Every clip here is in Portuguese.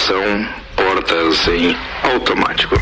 Atenção, portas em automático.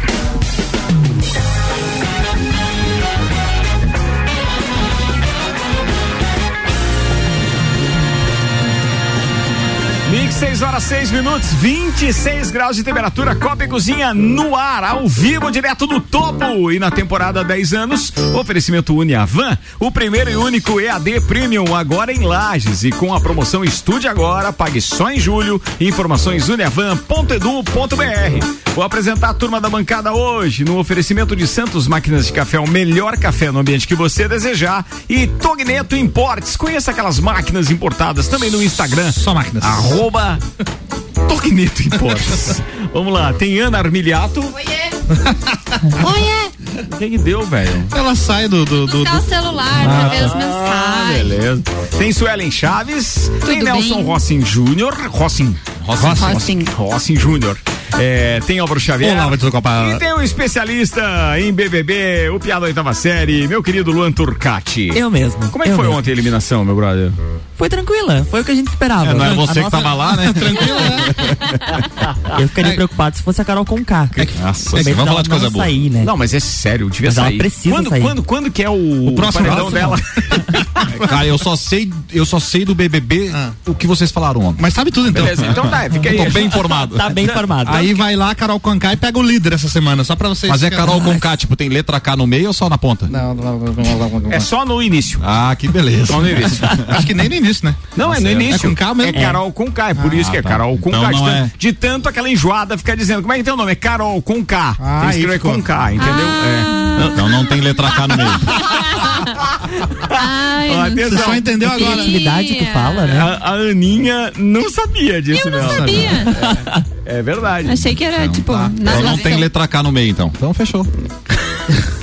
Mix 6 horas 6 minutos, 26 graus de temperatura, Copa e Cozinha no ar, ao vivo, direto do topo. E na temporada 10 anos, oferecimento Uniavan, o primeiro e único EAD Premium agora em Lages. E com a promoção Estude Agora, pague só em julho. Informações uniavan.edu.br. Vou apresentar a turma da bancada hoje no oferecimento de Santos Máquinas de Café, o melhor café no ambiente que você desejar. E Togneto Importes, conheça aquelas máquinas importadas também no Instagram. Só máquinas. Arroba Togneto Importes. Vamos lá, tem Ana Armiliato. Oiê! O que, que deu, velho? Ela sai do. do, do, do- o celular pra ver as mensagens. beleza. Tem Suelen Chaves, tem Tudo Nelson bem? Rossin Júnior. Rossin. Rossin. Rossin. Rossin Júnior. É, tem Álvaro Xavier. Olá. E tem um especialista em BBB, o piada da oitava série, meu querido Luan Turcati. Eu mesmo. Como é que eu foi mesmo. ontem a eliminação, meu brother? Foi tranquila, foi o que a gente esperava. É, não é A você que nossa- tava lá, né? Tranquilo, né? Eu ficaria preocupado se fosse a Carol Conká. É que- Nossa, é que vamos falar de coisa boa. Sair, né? Não, mas é sério, devia Mas ela sair. precisa quando, sair. Quando, quando que é o, O próximo paredão próximo. dela? Cara, eu só sei, eu só sei do BBB Ah. o que vocês falaram ontem. Mas sabe tudo então. Beleza, então tá, fica aí. Tô bem informado. Tá bem informado. Aí vai lá, Carol Conká e pega o líder essa semana, só pra vocês. Mas é Carol com K, tipo, tem letra K no meio ou só na ponta? Não, não, não, não, não, não. É só no início. Ah, que beleza. Só no início. Acho que nem no início, né? Não, é no início. É com K mesmo? É Carol com K, é por isso que é tá. Carol com Então K. De não tanto, é. de tanto aquela enjoada ficar dizendo, como é que tem o nome? É Carol com K. Ah, tem que escrever com K, entendeu? É. Então não tem letra K no meio. Ai, Ó, atenção. Você só entendeu agora. Criatividade que fala, né? A, a Aninha não sabia disso, Eu não não. sabia. É verdade. Achei que era, tipo, Então não tem letra K no meio, então. Então fechou.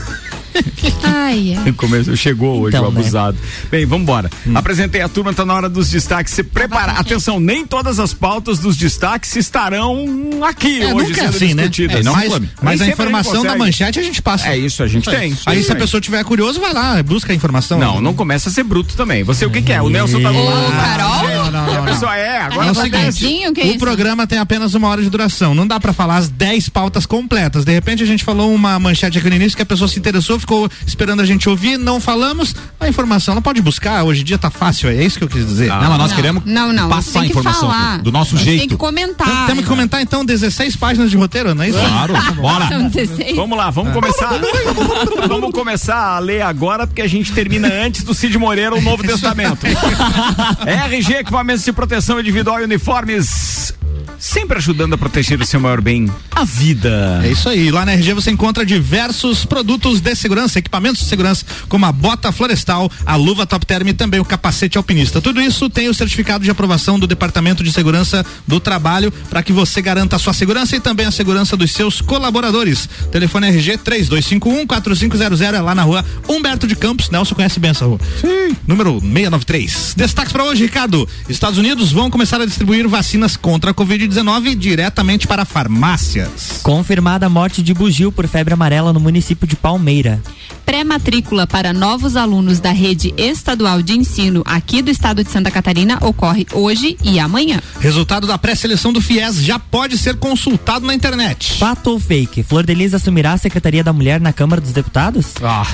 Ai, ai. Começou, chegou hoje Então, o né? abusado. Bem, vamos embora. Apresentei a turma, tá na hora dos destaques. Se prepara. Atenção, nem todas as pautas dos destaques estarão aqui É, hoje nunca é sendo assim, né? discutidas. É, não mas mas a informação da manchete a gente passa. É isso, a gente tem. Aí se a pessoa tiver curioso, vai lá, busca a informação. Não, não começa a ser bruto também. Você o que, que é? O Nelson tá Ô, lado. Carol? Não, não, a não, pessoa é, agora É o seguinte, é o isso? programa tem apenas uma hora de duração. Não dá pra falar as 10 pautas completas. De repente a gente falou uma manchete aqui no início que a pessoa se interessou, ficou esperando a gente ouvir, não falamos. A informação ela pode buscar, hoje em dia tá fácil, é isso que eu quis dizer. Não, mas nós Não, queremos não, não. passar a informação falar. do nosso A gente Tem jeito. que comentar. Temos que comentar então 16 páginas de roteiro, não é isso? Claro, bora. São 16. Vamos lá, vamos começar. vamos começar a ler agora, porque a gente termina antes do Cid Moreira o Novo Testamento. RG, equipamentos de proteção individual e uniformes. Sempre ajudando a proteger o seu maior bem, a vida. É isso aí. Lá na RG você encontra diversos produtos de segurança, equipamentos de segurança, como a bota florestal, a luva top term e também o capacete alpinista. Tudo isso tem o certificado de aprovação do Departamento de Segurança do Trabalho para que você garanta a sua segurança e também a segurança dos seus colaboradores. Telefone RG 3251 4500 é lá na rua Humberto de Campos. Nelson conhece bem essa rua. Sim. Número 693. Destaques para hoje, Ricardo. Estados Unidos vão começar a distribuir vacinas contra a Covid-19 diretamente para farmácias. Confirmada a morte de bugio por febre amarela no município de Palmeira. Pré-matrícula para novos alunos da rede estadual de ensino aqui do estado de Santa Catarina ocorre hoje e amanhã. Resultado da pré-seleção do FIES já pode ser consultado na internet. Fato ou fake? Flor de Lis assumirá a Secretaria da Mulher na Câmara dos Deputados? Ah,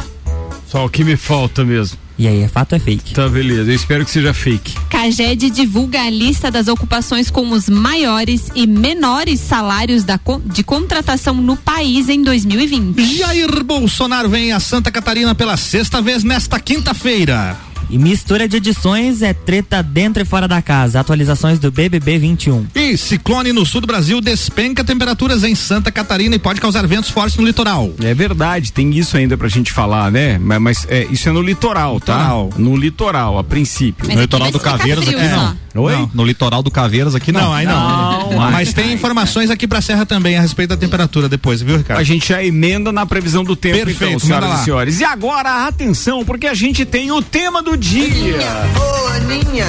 só o que me falta mesmo. E aí, é fato ou é fake? Tá, beleza. Eu espero que seja fake. Caged divulga a lista das ocupações com os maiores e menores salários da de contratação no país em 2020. Jair Bolsonaro vem a Santa Catarina pela sexta vez nesta quinta-feira. E mistura de edições é treta dentro e fora da casa. Atualizações do BBB 21. E ciclone no sul do Brasil despenca temperaturas em Santa Catarina e pode causar ventos fortes no litoral. É verdade, tem isso ainda pra gente falar, né? Mas, mas, é, isso é no litoral, Litoral. tá? No litoral, a princípio. Mas No litoral do Caveiras aqui só. não. Oi? Não, No litoral do Caveiras aqui não. Não, aí não. Não, Mas tem informações aqui pra Serra também a respeito da temperatura depois, viu, Ricardo? A gente já emenda na previsão do tempo, Perfeito, então, senhoras e senhores. E agora, atenção, porque a gente tem o tema do dia. Ô, Aninha,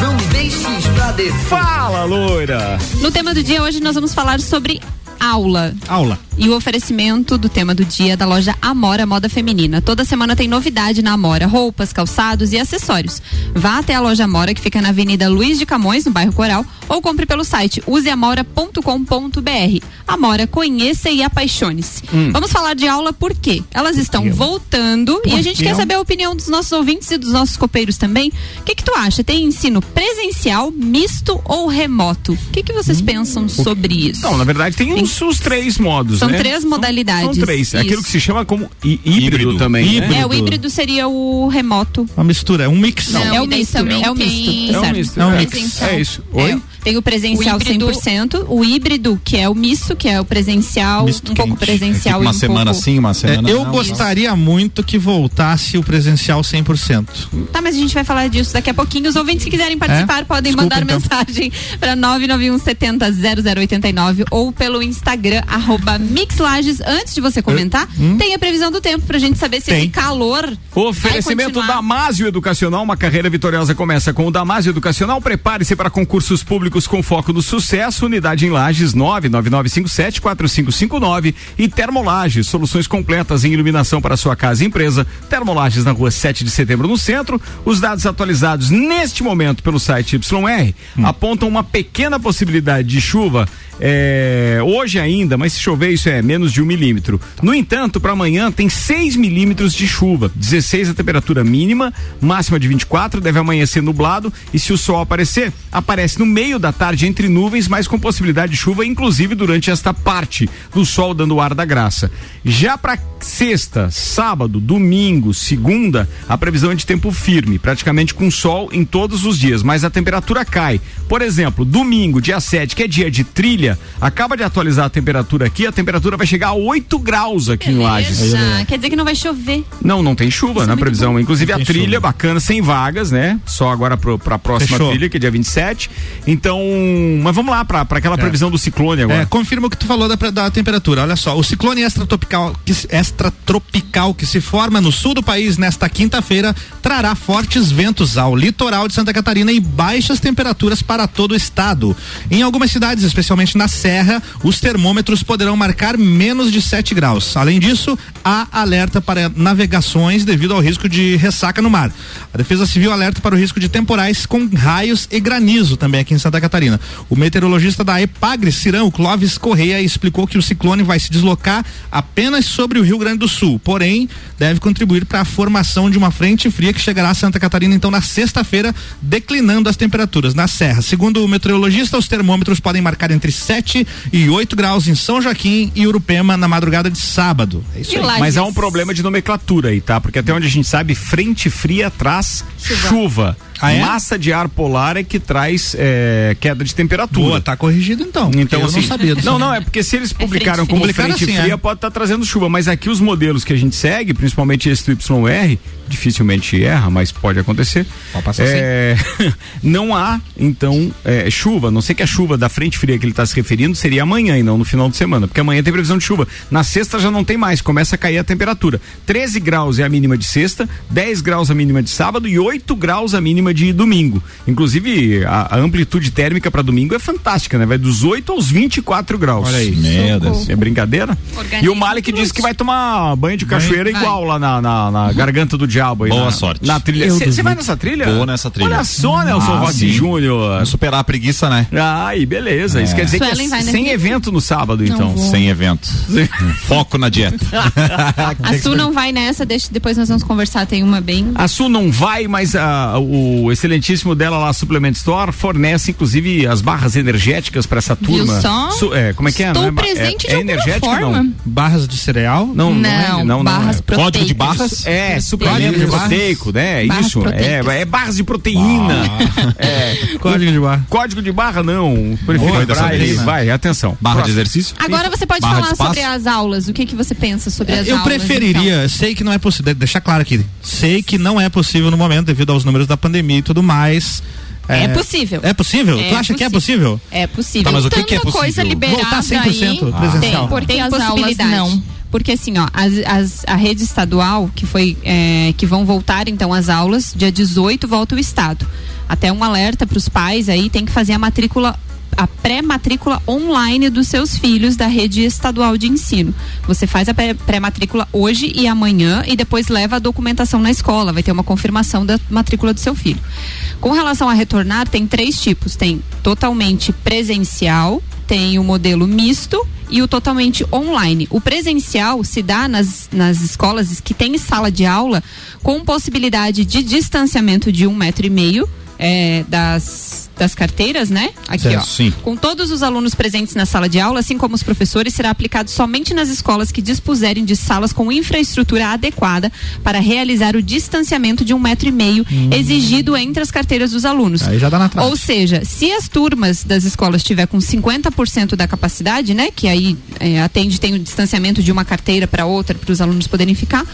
não deixes pra depois. Fala, loira. No tema do dia hoje nós vamos falar sobre aula. Aula. E o oferecimento do tema do dia da loja Amora Moda Feminina. Toda semana tem novidade na Amora, roupas, calçados e acessórios. Vá até a loja Amora, que fica na Avenida Luiz de Camões, no bairro Coral, ou compre pelo site useamora.com.br. Amora, conheça e apaixone-se. Vamos falar de aula por quê? Elas estão voltando e a gente quer saber a opinião dos nossos ouvintes e dos nossos copeiros também. O que que tu acha? Tem ensino presencial, misto ou remoto? O que que vocês pensam sobre isso? Não, na verdade tem os, os três modos, São né? três modalidades. São três. É Isso. Aquilo que se chama como hí- híbrido, Híbrido. também, né? Híbrido. É, o híbrido seria o remoto. Uma mistura, é um mix. Não, é o daí misto. também É o misto. É certo. misto. É um é. mix. É isso. Oi? É, tem o presencial O híbrido- 100%, o híbrido, que é o misto, que é o presencial, Misto um pouco quente. presencial Fica uma e um semana pouco... sim, uma É, semana eu não. gostaria muito que voltasse o presencial 100%. Tá, mas a gente vai falar disso daqui a pouquinho. Os ouvintes que quiserem participar podem Desculpa, mandar então. mensagem para 991 70 0089 ou pelo Instagram, arroba Mixlages. Antes de você comentar, tem a previsão do tempo pra gente saber se Tem. esse calor. Oferecimento vai continuar. Damásio Educacional, uma carreira vitoriosa começa com o Damásio Educacional. Prepare-se para concursos públicos com foco no sucesso. Unidade em Lages 999574559 e Termolages, soluções completas em iluminação para sua casa e empresa. Termolages na rua 7 de setembro no centro. Os dados atualizados neste momento pelo site YR apontam uma pequena possibilidade de chuva é, hoje ainda, mas se chover isso é menos de um milímetro. No entanto, para amanhã tem 6 milímetros de chuva, 16 a temperatura mínima, máxima de 24, deve amanhecer nublado e se o sol aparecer, aparece no meio da tarde entre nuvens, mas com possibilidade de chuva, inclusive durante esta parte do sol dando o ar da graça. Já para sexta, sábado, domingo, segunda, a previsão é de tempo firme, praticamente com sol em todos os dias, mas a temperatura cai. Por exemplo, domingo, dia 7, que é dia de trilha, acaba de atualizar a temperatura aqui, a temperatura vai chegar a 8 graus aqui em Lages. Beleza. Quer dizer que não vai chover. Não, não tem chuva na previsão. Inclusive a trilha chuva. bacana, sem vagas, né? Só agora pro, pra próxima Fechou. trilha, que é dia 27. Então, mas vamos lá pra aquela previsão do ciclone agora. É, confirma o que tu falou da, da temperatura. Olha só, o ciclone extratropical que, se- extratropical que se forma no sul do país nesta quinta-feira trará fortes ventos ao litoral de Santa Catarina e baixas temperaturas para todo o estado. Em algumas cidades, especialmente na Serra, os termômetros poderão marcar menos de 7 graus. Além disso, há alerta para navegações devido ao risco de ressaca no mar. A Defesa Civil alerta para o risco de temporais com raios e granizo também aqui em Santa Catarina. O meteorologista da Epagre, Cirão Clóvis Correia, explicou que o ciclone vai se deslocar apenas sobre o Rio Grande do Sul, porém deve contribuir para a formação de uma frente fria que chegará a Santa Catarina então na sexta-feira, declinando as temperaturas na Serra. Segundo o meteorologista, os termômetros podem marcar entre 7 e 8 graus em São Joaquim e Urupema na madrugada de sábado. É isso aí. Mas há um problema de nomenclatura aí, tá? Porque até onde a gente sabe, frente fria traz chuva. Ah, é? Massa de ar polar é que traz é, queda de temperatura. Boa, tá corrigido então. Então, eu assim, não sabia disso. Não, não, é porque se eles publicaram frente como fria. frente Publicaram assim, fria, é. pode estar trazendo chuva. Mas aqui os modelos que a gente segue, principalmente esse do YR, dificilmente erra, mas pode acontecer. Pode passar é, não há, então, é, chuva. Não sei que a chuva da frente fria que ele está se referindo seria amanhã e não no final de semana, porque amanhã tem previsão de chuva. Na sexta já não tem mais, começa a cair a temperatura. 13 graus é a mínima de sexta, 10 graus a mínima de sábado e 8 graus a mínima de domingo. Inclusive, a, a amplitude térmica para domingo é fantástica, né? Vai dos 8 aos 24 graus. Olha aí. É brincadeira? Organismo E o Malik disse que vai tomar banho de cachoeira Vai. igual lá na, na, na garganta do diabo. Aí Boa na, sorte. Na trilha. Você vai nessa trilha? Vou nessa trilha. Olha só, Nelson Ah, Rossi. Júnior. Superar a preguiça, né? Ai, beleza. Isso quer dizer Suelen que é sem evento no sábado, então. Sem evento. Foco na dieta. A Su não vai nessa, deixa, depois nós vamos conversar, tem uma bem. A Su não vai, mas a- o excelentíssimo dela lá, Supplement Store, fornece inclusive as barras energéticas para essa Viu turma. só? Su- é, como é que é? Estou Não é presente é, de é energético, forma. Não, Barras de cereal? não, não, é, Não, não, não barras é. Código de barras? É, suplemento Código de proteico, né? Barras Isso, é, proteicas. é barras de proteína. É, Código de barra. código de barra não. Prefiro lembrar vez, né? Vai, atenção. Barra de Próximo. exercício? Agora você pode Barra de falar sobre as aulas. O que que você pensa sobre as Eu aulas? preferiria, sei que não é possível, deixar claro aqui, sei que não é possível no momento devido aos números da pandemia e tudo mais. É possível. É possível? É tu acha que é possível? Então? É possível. Tá, mas o que, Tanta que é possível? coisa liberada Voltar 100% aí. presencial. Tem, Porque tem as aulas possibilidade. não. Porque assim, ó, as, as- a rede estadual, que foi, é, que vão voltar então as aulas, dia 18 volta o estado. Até um alerta para os pais aí, tem que fazer a matrícula a pré-matrícula online dos seus filhos da rede estadual de ensino. Você faz a pré- pré-matrícula hoje e amanhã e depois leva a documentação na escola. Vai ter uma confirmação da matrícula do seu filho. Com relação a retornar, tem três tipos: tem totalmente presencial, tem o modelo misto e o totalmente online. O presencial se dá nas, nas escolas que tem sala de aula com possibilidade de distanciamento de um metro e meio é, das, das carteiras, né? Aqui, Certo, ó. sim. Com todos os alunos presentes na sala de aula, assim como os professores, será aplicado somente nas escolas que dispuserem de salas com infraestrutura adequada para realizar o distanciamento de um metro e meio exigido entre as carteiras dos alunos. Aí já dá na trave. Ou seja, se as turmas das escolas tiver com 50% da capacidade, né, que aí é, atende tem o distanciamento de uma carteira para outra para os alunos poderem ficar,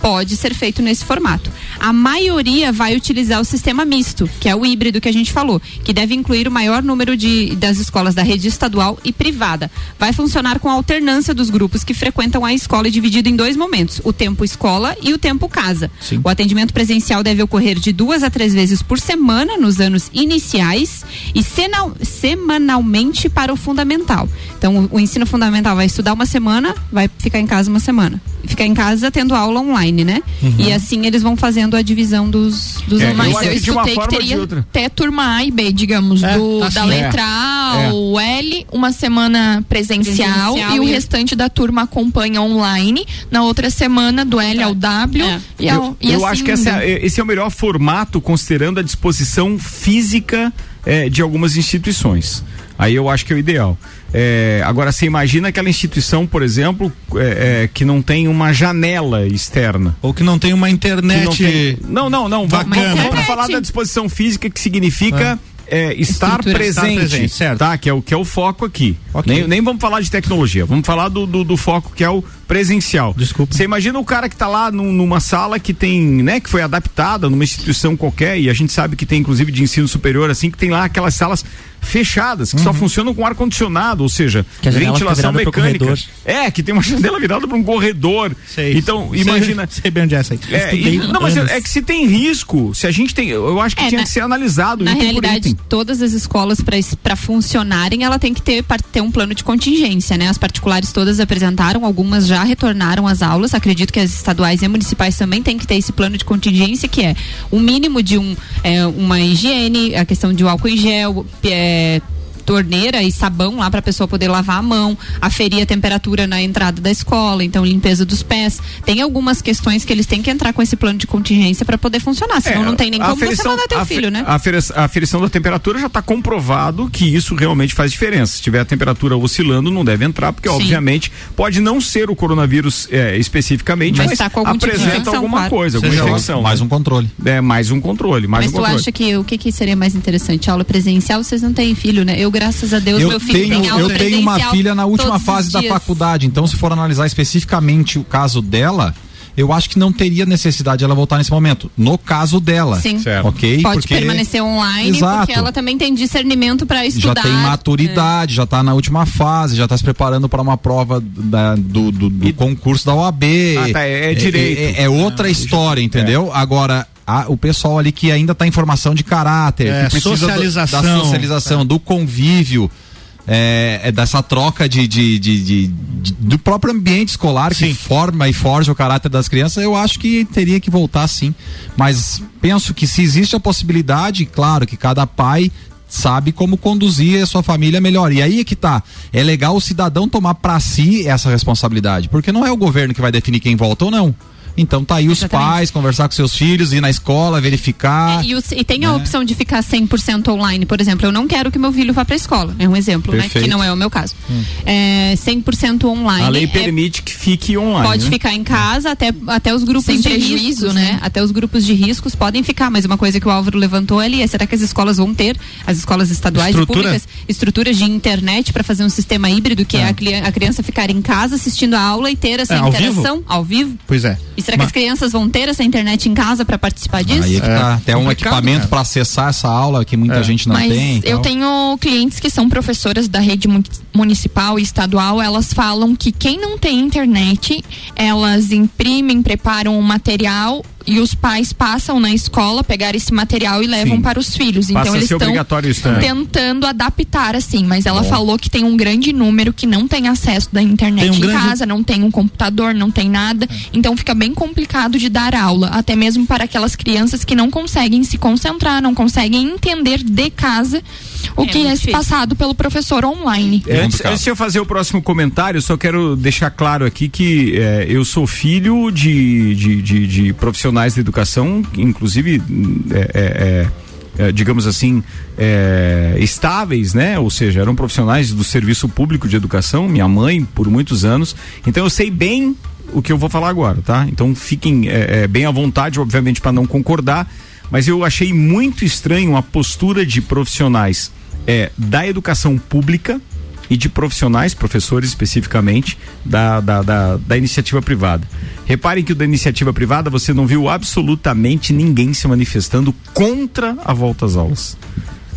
pode ser feito nesse formato. A maioria vai utilizar o sistema misto, que é o híbrido que a gente falou, que deve incluir o maior número de das escolas da rede estadual e privada. Vai funcionar com a alternância dos grupos que frequentam a escola dividido em dois momentos: o tempo escola e o tempo casa. Sim. O atendimento presencial deve ocorrer de duas a três vezes por semana nos anos iniciais e senal- semanalmente para o fundamental. Então, o, o ensino fundamental vai estudar uma semana, vai ficar em casa uma semana. Ficar em casa tendo aula online, né? E assim eles vão fazendo a divisão dos, dos É, eu eu que escutei que ou de teria até turma A e B, digamos, É, do, tá da sim. letra A É. ou L, uma semana presencial, Presencial e o restante da turma acompanha online, na outra semana do L ao W É. e, ao, Eu, e eu assim acho que essa é- esse é o melhor formato, considerando a disposição física eh, de algumas instituições. Aí eu acho que é o ideal. Eh, agora, você imagina aquela instituição, por exemplo, eh, eh, que não tem uma janela externa. Ou que não tem uma internet. não, tem- não, não, não. Vamos, bacana. vamos falar da disposição física, que significa eh, estar, Estrutura. presente, Estar presente, certo. tá? Que é o que é o foco aqui. Ok. Nem, nem vamos falar de tecnologia, vamos falar do, do, do foco que é o presencial. Desculpa. Você imagina o cara que tá lá num- numa sala que tem, né, que foi adaptada numa instituição qualquer, e a gente sabe que tem inclusive de ensino superior, assim, que tem lá aquelas salas fechadas, que só funcionam com ar-condicionado, ou seja, Uhum. Ventilação mecânica. É, que tem uma janela virada para um corredor. Sei. Então, Sei- imagina. Sei bem onde é essa aí. É, e- não, mas é, é que se tem risco, se a gente tem, eu acho que É, tinha na- que ser analisado Na realidade, todas as escolas, para funcionarem, ela tem que ter, ter um plano de contingência, né? As particulares todas apresentaram, algumas já retornaram às aulas. Acredito que as estaduais e municipais também têm que ter esse plano de contingência, que é o mínimo de um, é, uma higiene, a questão de um álcool em gel, é, torneira e sabão lá para a pessoa poder lavar a mão, aferir a temperatura na entrada da escola, então limpeza dos pés. Tem algumas questões que eles têm que entrar com esse plano de contingência para poder funcionar, senão não tem nem É, a como você aferição- mandar teu a filho, né? A aferi- a aferição da temperatura já está comprovado que isso realmente faz diferença. Se tiver a temperatura oscilando, não deve entrar, porque Sim. obviamente pode não ser o coronavírus é, especificamente, Mas mas, tá com algum tipo de apresenta infecção, alguma claro. coisa, alguma Seja infecção. Mais um controle. É, mais um controle, mais Mas um tu controle. acha que o que, que seria mais interessante? Aula presencial? Vocês não têm filho, né? Eu, graças a Deus, Eu meu filho tenho, tem aula eu tenho uma filha na última fase da faculdade, então se for analisar especificamente o caso dela, eu acho que não teria necessidade de ela voltar nesse momento. No caso dela. Sim. Certo. Ok? Pode Porque permanecer online, Exato. porque ela também tem discernimento para já estudar. tem maturidade, já está na última fase, já está se preparando para uma prova da- do, do- do concurso da OAB. Ah, tá, é- é direito. É, é outra história, entendeu? Agora, a- o pessoal ali que ainda está em formação de caráter, É, que precisa socialização. da socialização, do convívio. É, é dessa troca de, de- de- de- do próprio ambiente escolar que Sim. forma e forja o caráter das crianças, eu acho que teria que voltar sim. Mas penso que se existe a possibilidade, claro que cada pai sabe como conduzir a sua família melhor. E aí é que tá. É legal o cidadão tomar para si essa responsabilidade, porque não é o governo que vai definir quem volta ou não. Então tá aí os Exatamente. pais, conversar com seus filhos, ir na escola, verificar. É, e, o- e tem a né? opção de ficar 100% online, por exemplo. Eu não quero que meu filho vá para a escola. É um exemplo, né? Que não é o meu caso. É 100% online. A lei é- permite que fique online. Pode né? ficar em casa até, até os grupos Sem de prejuízo, riscos, né? né? Até os grupos de riscos podem ficar, mas uma coisa que o Álvaro levantou ali é será que as escolas vão ter, as escolas estaduais Estrutura? e públicas, estruturas de internet para fazer um sistema híbrido que é, a, cli- a criança ficar em casa assistindo a aula e ter essa É, ao vivo? interação ao vivo? Pois é. E será que Mas- as crianças vão ter essa internet em casa para participar disso? Aí é que É, tá. Tem um equipamento para acessar essa aula que muita É. gente não Mas tem. eu tal. tenho clientes que são professoras da rede mu- municipal e estadual, elas falam que quem não tem internet, elas imprimem, preparam um material e os pais passam na escola pegar esse material e levam Sim. para os filhos. Passa Então eles estão também. tentando adaptar assim, mas ela falou que tem um grande número que não tem acesso da internet um em grande- casa, não tem um computador, não tem nada. Então fica bem complicado de dar aula, até mesmo para aquelas crianças que não conseguem se concentrar, não conseguem entender de casa o É que é difícil. passado pelo professor online. Antes, antes de eu fazer o próximo comentário, eu só quero deixar claro aqui que eh, eu sou filho de, de, de- de profissionais da educação, inclusive, é, é, é, é, digamos assim, é, estáveis, né? Ou seja, eram profissionais do serviço público de educação, minha mãe, por muitos anos. Então eu sei bem o que eu vou falar agora, tá? Então fiquem é, é, bem à vontade, obviamente, para não concordar. Mas eu achei muito estranho a postura de profissionais é, da educação pública e de profissionais, professores especificamente, da, da, da, da iniciativa privada. Reparem que o da iniciativa privada você não viu absolutamente ninguém se manifestando contra a volta às aulas.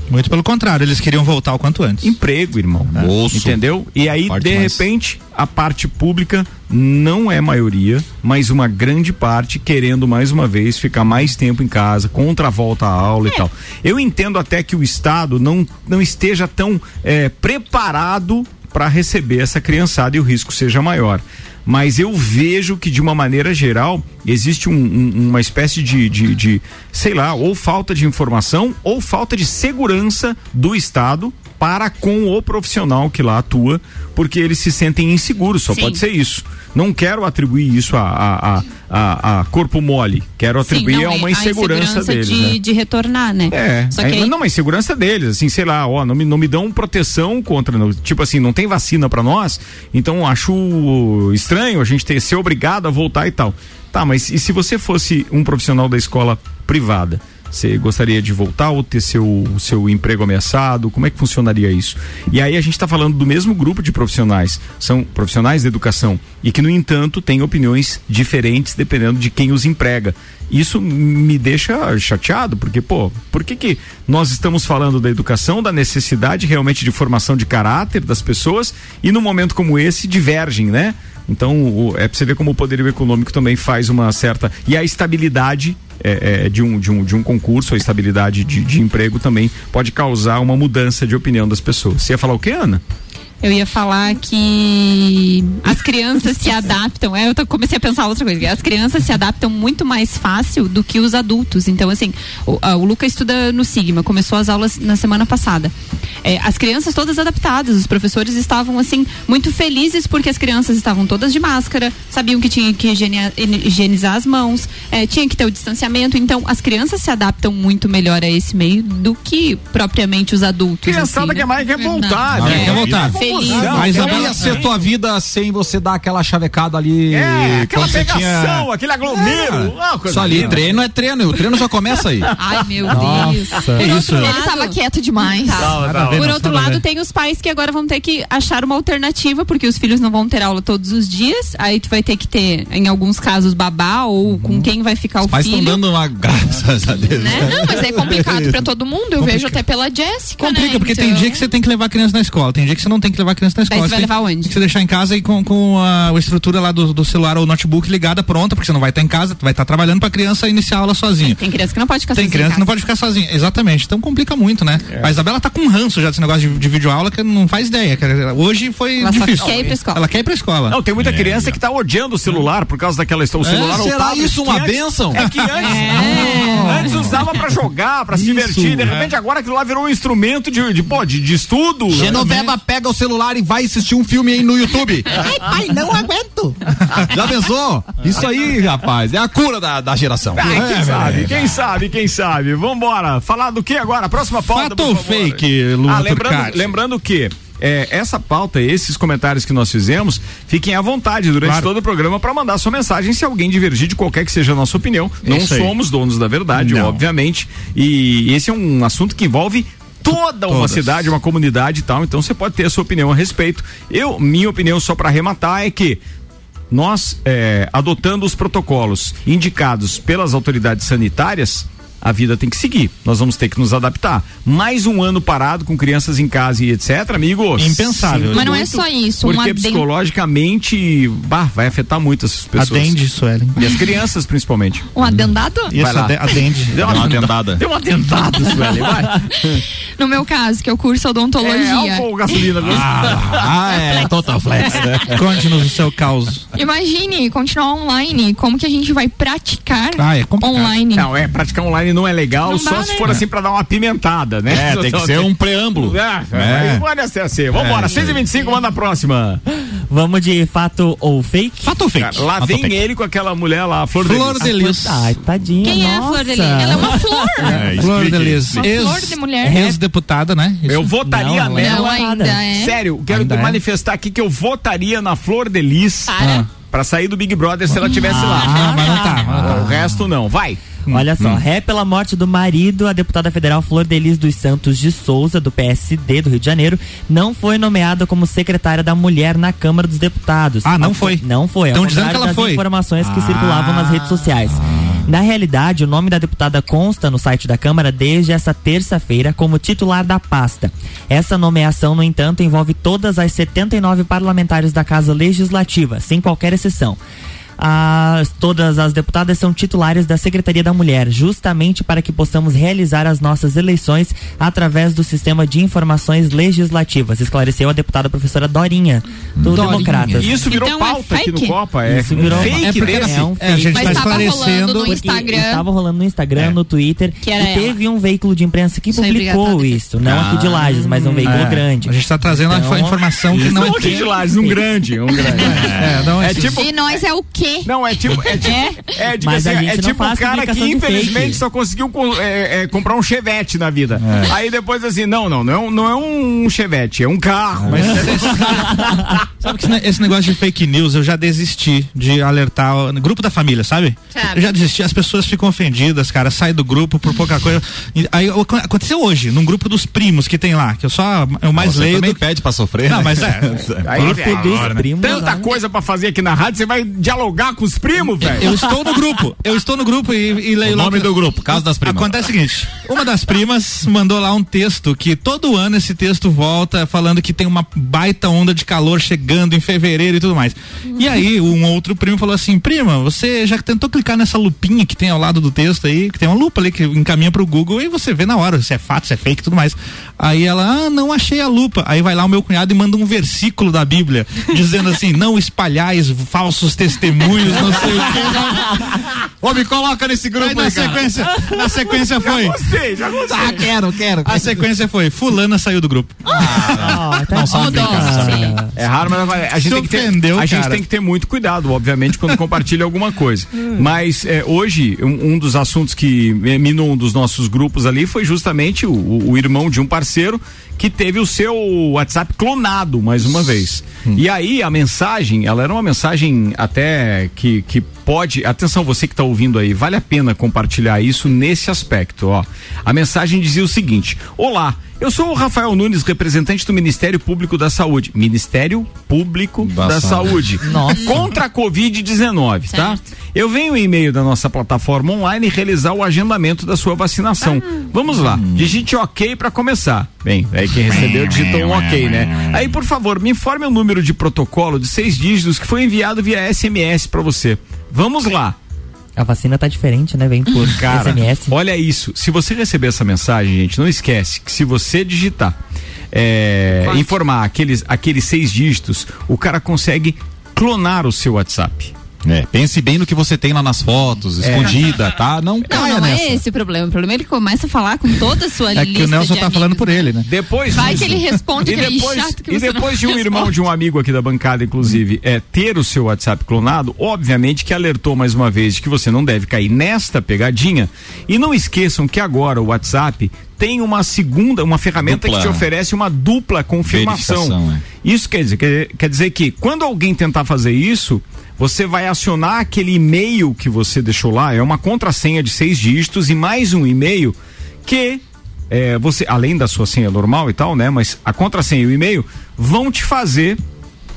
Muito pelo contrário, eles queriam voltar o quanto antes. Emprego, irmão. Moço. Entendeu? E aí, de mais. repente, a parte pública não é maioria, mas uma grande parte querendo mais uma vez ficar mais tempo em casa, contra a volta à aula e tal. Eu entendo até que o Estado não, não esteja tão eh, preparado para receber essa criançada e o risco seja maior. Mas eu vejo que, de uma maneira geral, existe um- um- uma espécie de, de, de, sei lá, ou falta de informação ou falta de segurança do Estado para com o profissional que lá atua, porque eles se sentem inseguros, só Sim. pode ser isso. Não quero atribuir isso a, a, a, a- a corpo mole, quero atribuir Sim, não, a uma é insegurança, deles. de, né? de retornar, né? É, Só é, que aí- não, mas segurança deles, assim, sei lá, ó, não me, não me dão proteção contra, tipo assim, não tem vacina pra nós, então acho estranho a gente ter ser obrigado a voltar e tal. Tá, mas e se você fosse um profissional da escola privada? Você gostaria de voltar ou ter seu, seu emprego ameaçado? Como é que funcionaria isso? E aí a gente está falando do mesmo grupo de profissionais, são profissionais da educação e que, no entanto, têm opiniões diferentes dependendo de quem os emprega. Isso me deixa chateado, porque, pô, por que, que nós estamos falando da educação, da necessidade realmente de formação de caráter das pessoas e num momento como esse divergem, né? Então, o- é pra você ver como o poderio econômico também faz uma certa. E a estabilidade é, é, de, um, de, um, de um concurso, a estabilidade de, de emprego também pode causar uma mudança de opinião das pessoas. Você ia falar o que, Ana? Eu ia falar que as crianças se adaptam. É, eu tô- comecei a pensar outra coisa. que As crianças se adaptam muito mais fácil do que os adultos. Então, assim, o, a- o Luca estuda no Sigma, começou as aulas na semana passada. É, as crianças todas adaptadas, os professores estavam, assim, muito felizes porque as crianças estavam todas de máscara, sabiam que tinha que higienizar as mãos, é, tinha que ter o distanciamento. Então, as crianças se adaptam muito melhor a esse meio do que propriamente os adultos. Criançada assim, quer né? mais quer Verdade. voltar, Ah, né? quer voltar. Feliz. Mas Não ia ser tua vida sem você dar aquela chavecada ali. É, aquela pegação, tinha- aquele aglomero. Coisa Só ali, treino é treino, o treino já começa aí. Ai, meu Deus. É isso. Ele estava quieto demais. Não, a não. ver, Por não, outro lado, tem os pais que agora vão ter que achar uma alternativa, porque os filhos não vão ter aula todos os dias. Aí tu vai ter que ter, em alguns casos, babá ou com quem vai ficar o Mas estão filho. dando uma graças a Deus. Né? Não, mas é complicado pra todo mundo. Eu vejo até pela Jéssica, Complica, né? porque tem Então- dia que você tem que levar a criança na escola, tem dia que você não tem que levar a criança na escola. você vai tem, levar onde? Tem que você deixar em casa e com, com a, a estrutura lá do, do celular ou notebook ligada, pronta, porque você não vai estar em casa, vai estar trabalhando pra criança iniciar a aula sozinha. Tem criança que não pode ficar Tem sozinha em criança que não pode ficar sozinha. Exatamente. Então complica muito, né? É. A Isabela tá com um ranço já desse negócio de, de videoaula que não faz ideia. que Hoje foi Ela difícil. quer ir pra escola. Ela quer ir pra escola. Não, tem muita criança que tá odiando o celular por causa daquela o celular ou será tablet, isso que uma antes- bênção? É que antes, antes usava pra jogar, pra se divertir, de é. repente agora aquilo lá virou um instrumento de, de, pô, de, de estudo. Genoveva pega o celular e vai assistir um filme aí no YouTube. Ai, pai, não aguento. Já pensou? Isso aí, rapaz, é a cura da, da geração. Ai, quem É, sabe, velho. quem sabe, quem sabe. Vambora. Falar do que agora? Próxima pauta. Fato por ou favor. fake, Lula ah, lembrando, Turcati? lembrando que é, essa pauta, esses comentários que nós fizemos, fiquem à vontade durante Claro. todo o programa para mandar sua mensagem se alguém divergir de qualquer que seja a nossa opinião. Não somos donos da verdade, Não. obviamente. E esse é um assunto que envolve toda uma Todas. cidade, uma comunidade e tal, então você pode ter a sua opinião a respeito. Eu, minha opinião só para arrematar é que nós é, adotando os protocolos indicados pelas autoridades sanitárias, a vida tem que seguir. Nós vamos ter que nos adaptar. Mais um ano parado com crianças em casa e etc, amigos. Impensável. Mas não é só isso, um Porque adendo- psicologicamente, bah, vai afetar muito essas pessoas. Adende, Suelen. E as crianças, principalmente. Um adendado? Isso, Vai lá. ade- adende. Deu uma dentada. Deu uma dentada, Sueli, vai. No meu caso, que eu curso É, odontologia. álcool ou gasolina. viu? Ah, é, total flex, né? Conte-nos o seu caos. Imagine continuar online, como que a gente vai praticar Ah, é online? Não, é, praticar online não é legal, Não só dá, se né? for assim pra dar uma pimentada, né? É, tem que ser um preâmbulo. É, É. é. Pode ser assim. Vambora, 6h25, manda a próxima. Vamos de fato ou fake? Fato ou fake? Cara, lá Fato vem fake? ele com aquela mulher lá, Flor, Flor de de Lis. Ai, tadinha. Quem é a nossa. Flor de Lis? Ela é uma flor. É, Flor de. Lis. Ex- flor de mulher. Ex-deputada, né? Isso. Eu votaria Não, é Não, nela. ainda é. Sério, quero Ainda é? manifestar aqui que eu votaria na Flor de Lis Para. pra sair do Big Brother se ela tivesse Ah, lá. mas não tá. mas não tá. O resto não. Vai. Olha Hum. só, ré pela morte do marido, a deputada federal Flor Delis dos Santos de Souza, do PSD do Rio de Janeiro, não foi nomeada como secretária da mulher na Câmara dos Deputados. Ah, não foi? Não foi. ao Tão dizendo que ela das foi. informações que circulavam nas redes sociais. Na realidade, o nome da deputada consta no site da Câmara desde essa terça-feira como titular da pasta. Essa nomeação, no entanto, envolve todas as 79 parlamentares da Casa Legislativa, sem qualquer exceção. As, todas as deputadas são titulares da Secretaria da Mulher, justamente para que possamos realizar as nossas eleições através do sistema de informações legislativas, esclareceu a deputada professora Dorinha, do Dorinha. Democratas. Isso virou Então é pauta aqui no fake? Copa. É Isso virou- fake É porque desse. é um É, a gente Mas tá rolando esclarecendo. no Instagram. Estava rolando no Instagram, no Twitter. Que era e teve um veículo de imprensa que Isso publicou isso. Não aqui de Lages, mas um veículo É, grande. A gente tá trazendo Então, a informação que não é. Não aqui de Lages, um grande, um grande. É, não É é tipo, E nós é o quê? Não, é tipo. É, tipo, é, a assim, é tipo o cara que infelizmente só conseguiu co- é, é, comprar um chevette na vida. Aí depois assim, não, não, não é um, não é um chevette, é um carro. Mas Sabe que esse ne- esse negócio de fake news eu já desisti de alertar o grupo da família, sabe? Sabe. Eu já desisti, as pessoas ficam ofendidas, cara, sai do grupo por pouca coisa. E Aí aconteceu hoje, num grupo dos primos que tem lá, que eu só eu mais Você leio. também do- pede pra sofrer, Não, né? mas é. Aí, Grupo velho, dos agora, né? primos, Tanta né? coisa pra fazer aqui na rádio, você vai dialogar com os primos, velho. Eu estou no grupo, eu estou no grupo e, e leio O lá. nome do grupo, Casa das Primas. Acontece o seguinte: uma das primas mandou lá um texto que todo ano esse texto volta falando que tem uma baita onda de calor chegando em fevereiro e tudo mais. E aí, um outro primo falou assim: prima, você já tentou clicar nessa lupinha que tem ao lado do texto aí, que tem uma lupa ali que encaminha pro Google e você vê na hora se é fato, se é fake e tudo mais. Aí ela, ah, não achei a lupa. Aí vai lá o meu cunhado e manda um versículo da Bíblia dizendo assim: não espalhais falsos testemunhos, não sei o que. Ô, me coloca nesse Aí grupo na aí, cara. sequência, na sequência foi. Gostei, já gostei. Ah, quero, quero. A sequência foi: Fulana saiu do grupo. Ah, tá Não sabe Ó, brincar, dó. sabe brincar. É raro, mas a gente, Se tem que, ter, ofendeu, a gente cara. tem que ter muito cuidado, obviamente, quando compartilha alguma coisa. Mas é, hoje, um, um dos assuntos que minou um dos nossos grupos ali foi justamente o, o- o irmão de um parceiro que teve o seu WhatsApp clonado mais uma vez. E aí a mensagem, ela era uma mensagem até que, que pode. Atenção, você que está ouvindo aí, vale a pena compartilhar isso nesse aspecto. Ó. A mensagem dizia o seguinte: Olá. Eu sou o Rafael Nunes, representante do Ministério Público da Saúde. Ministério Público da, Da Saúde. Nossa. Contra a Covid-19, tá? Eu venho em e-mail da nossa plataforma online realizar o agendamento da sua vacinação. Vamos lá. Digite OK para começar. Bem, aí quem recebeu digitou um OK, né? Aí, por favor, me informe o número de protocolo de seis dígitos que foi enviado via SMS para você. Vamos lá. A vacina tá diferente, né? Vem por Cara, SMS. olha isso. Se você receber essa mensagem, gente, não esquece que se você digitar, é, informar aqueles, aqueles seis dígitos, o cara consegue clonar o seu WhatsApp. É, pense bem no que você tem lá nas fotos, escondida, tá? Não Não, caia não nessa. é esse o problema. O problema é que ele começa a falar com toda a sua É lista que o Nelson tá falando amigos, por né? ele, né? Depois Vai disso- que ele responde e aquele depois, chato que e depois de um irmão responde. de um amigo aqui da bancada, inclusive, é ter o seu WhatsApp clonado, obviamente que alertou mais uma vez de que você não deve cair nesta pegadinha. E não esqueçam que agora o WhatsApp tem uma segunda, uma ferramenta Dupla. que te oferece uma dupla confirmação. É. Isso quer dizer, quer, quer dizer que quando alguém tentar fazer isso, você vai acionar aquele e-mail que você deixou lá, é uma contrassenha de seis dígitos e mais um e-mail que é, você, além da sua senha normal e tal, né? Mas a contrassenha e o e-mail vão te fazer,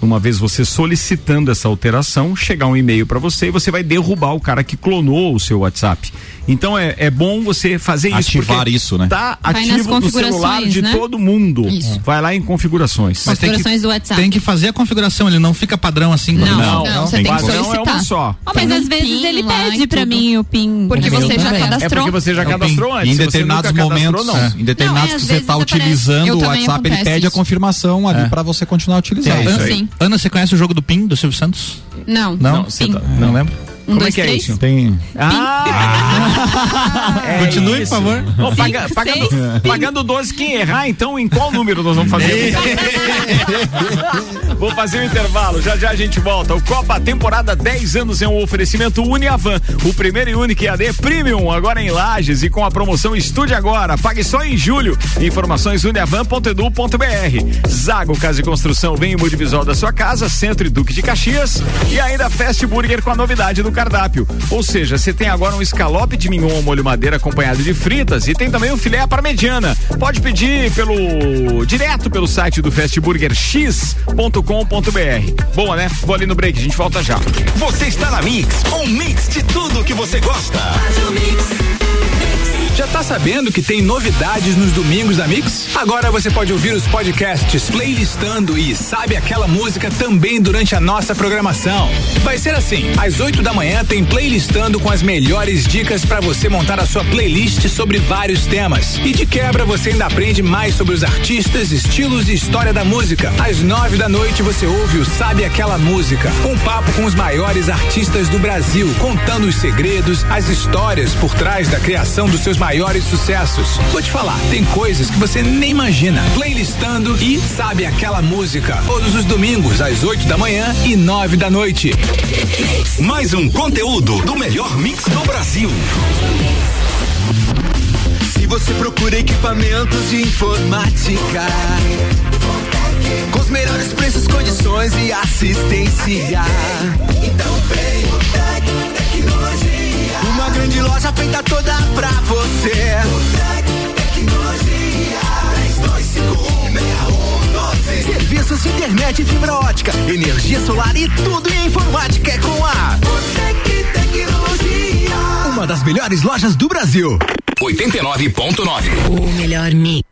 uma vez você solicitando essa alteração, chegar um e-mail para você e você vai derrubar o cara que clonou o seu WhatsApp. Então é, é bom você fazer isso. Ativar isso, né? Tá ativo no celular configurações, de né? todo mundo. Isso. Vai lá em configurações. Mas tem que- Configurações do WhatsApp. Tem que fazer a configuração, ele não fica padrão assim. quando- Não, não, você tem que padrão é solicitar. uma só. Oh, mas às um vezes ele pede pra mim o PIN. Porque você já também. É cadastrou. porque você já É cadastrou antes. em determinados momentos, não. é, em determinados Não, é, que você aparece. utilizando o WhatsApp, ele pede a confirmação ali É. pra você continuar utilizando. É isso aí. Sim. Ana, você conhece o jogo do PIN do Silvio Santos? Não. Não? Não, você tá- não. não. lembro. Um, Como dois, é que é três? isso? Tem. Ah! É Continue, por isso. favor. Ô, paga- Cinco, pagando, seis. pagando 12, quem errar, então em qual número nós vamos fazer? Vou fazer o intervalo, já já a gente volta. O Copa temporada 10 anos é um oferecimento Uniavan, o primeiro e único EAD Premium, agora em Lages e com a promoção Estude Agora. Pague só em julho. Informações uniavan.edu.br. Zago Casa e Construção vem em Multivisual da sua casa, Centro e Duque de Caxias e ainda Fast Burger com a novidade do cardápio. Ou seja, você tem agora um escalope de mignon ao molho madeira acompanhado de fritas e tem também o filé à parmegiana. Pode pedir pelo direto pelo site do fastburgerx.com.br. Boa, né? Vou ali no break, a gente volta já. Você está na Mix, um mix de tudo que você gosta. Já tá sabendo que tem novidades nos domingos da Mix? Agora você pode ouvir os podcasts playlistando e sabe aquela música também durante a nossa programação. Vai ser assim: às 8 da manhã tem playlistando com as melhores dicas para você montar a sua playlist sobre vários temas. E de quebra você ainda aprende mais sobre os artistas, estilos e história da música. Às 9 da noite você ouve o Sabe Aquela Música, um papo com os maiores artistas do Brasil, contando os segredos, as histórias por trás da criação dos seus maiores sucessos. Vou te falar, tem coisas que você nem imagina. Playlistando e Sabe Aquela Música, todos os domingos às 8 da manhã e 9 da noite. Mais um conteúdo do melhor mix do Brasil. Se você procura equipamentos de informática, com os melhores preços, condições e assistência, então vem grande loja feita toda pra você. O Tec Tecnologia. 32516112. Serviços de internet e fibra ótica, energia solar e tudo em informática é com a Botec Tecnologia. Uma das melhores lojas do Brasil. 89.9. O melhor mix.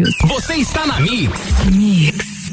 Você está na Mix. Mix.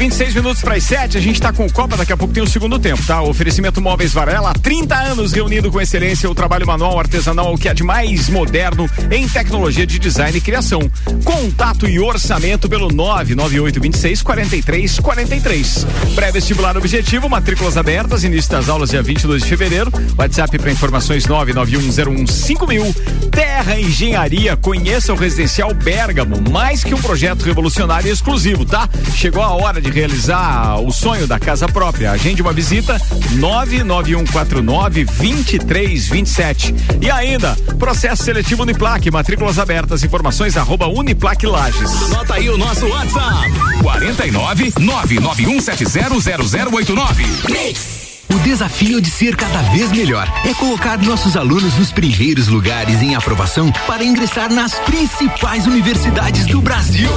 26 minutos para as 7, a gente tá com o Copa, daqui a pouco tem o segundo tempo, tá? O oferecimento Móveis Varela, há 30 anos reunido com excelência o trabalho manual artesanal, o que é de mais moderno em tecnologia de design e criação. Contato e orçamento pelo 99826 43 43. Pré-vestibular objetivo, matrículas abertas, início das aulas dia 22 de fevereiro. WhatsApp para informações 991015000. Terra Engenharia, conheça o residencial Bergamo, mais que um projeto revolucionário e exclusivo, tá? Chegou a hora de realizar o sonho da casa própria. Agende uma visita 99149 2327. E ainda, processo seletivo Uniplaque, matrículas abertas, informações arroba Uniplaque Lages. Anota aí o nosso WhatsApp: 49 991700089. Mix. O desafio de ser cada vez melhor é colocar nossos alunos nos primeiros lugares em aprovação para ingressar nas principais universidades do Brasil.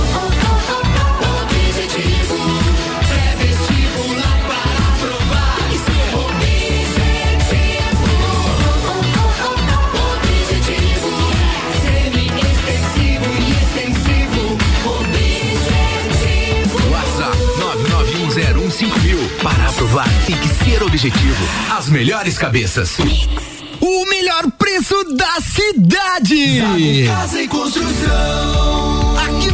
Aprovar, tem que ser objetivo. As melhores cabeças. O melhor preço da cidade. Zago Casa e Construção.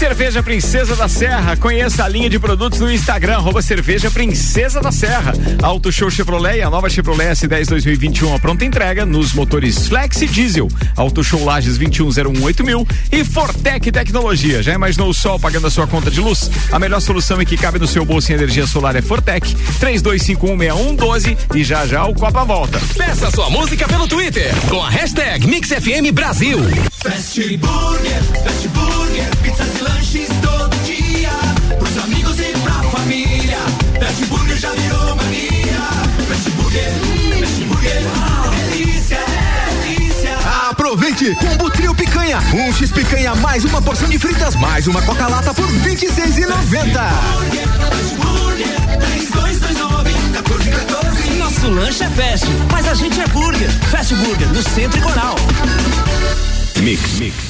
Cerveja Princesa da Serra. Conheça a linha de produtos no Instagram, arroba Cerveja Princesa da Serra. Auto Show Chevrolet e a nova Chevrolet S10 2021 a pronta entrega nos motores Flex e Diesel. Auto Show Lages 21018000 mil e Fortec Tecnologia. Já imaginou o sol pagando a sua conta de luz? A melhor solução e que cabe no seu bolso em energia solar é Fortec. 32516112 e já já o Copa volta. Peça sua música pelo Twitter com a hashtag MixFM Brasil. Fast Burger, Fast Burger, pizzas e lanches todo dia. Pros amigos e pra família. Fast Burger já virou mania. Fast Burger, Fast Burger, é delícia, é delícia. Aproveite! Combo Trio Picanha. Um X Picanha mais uma porção de fritas mais uma Coca-Lata por R$ 26,90. Nosso lanche é fast, mas a gente é burger. Fast Burger, no Centro e Coral. Mix, mix.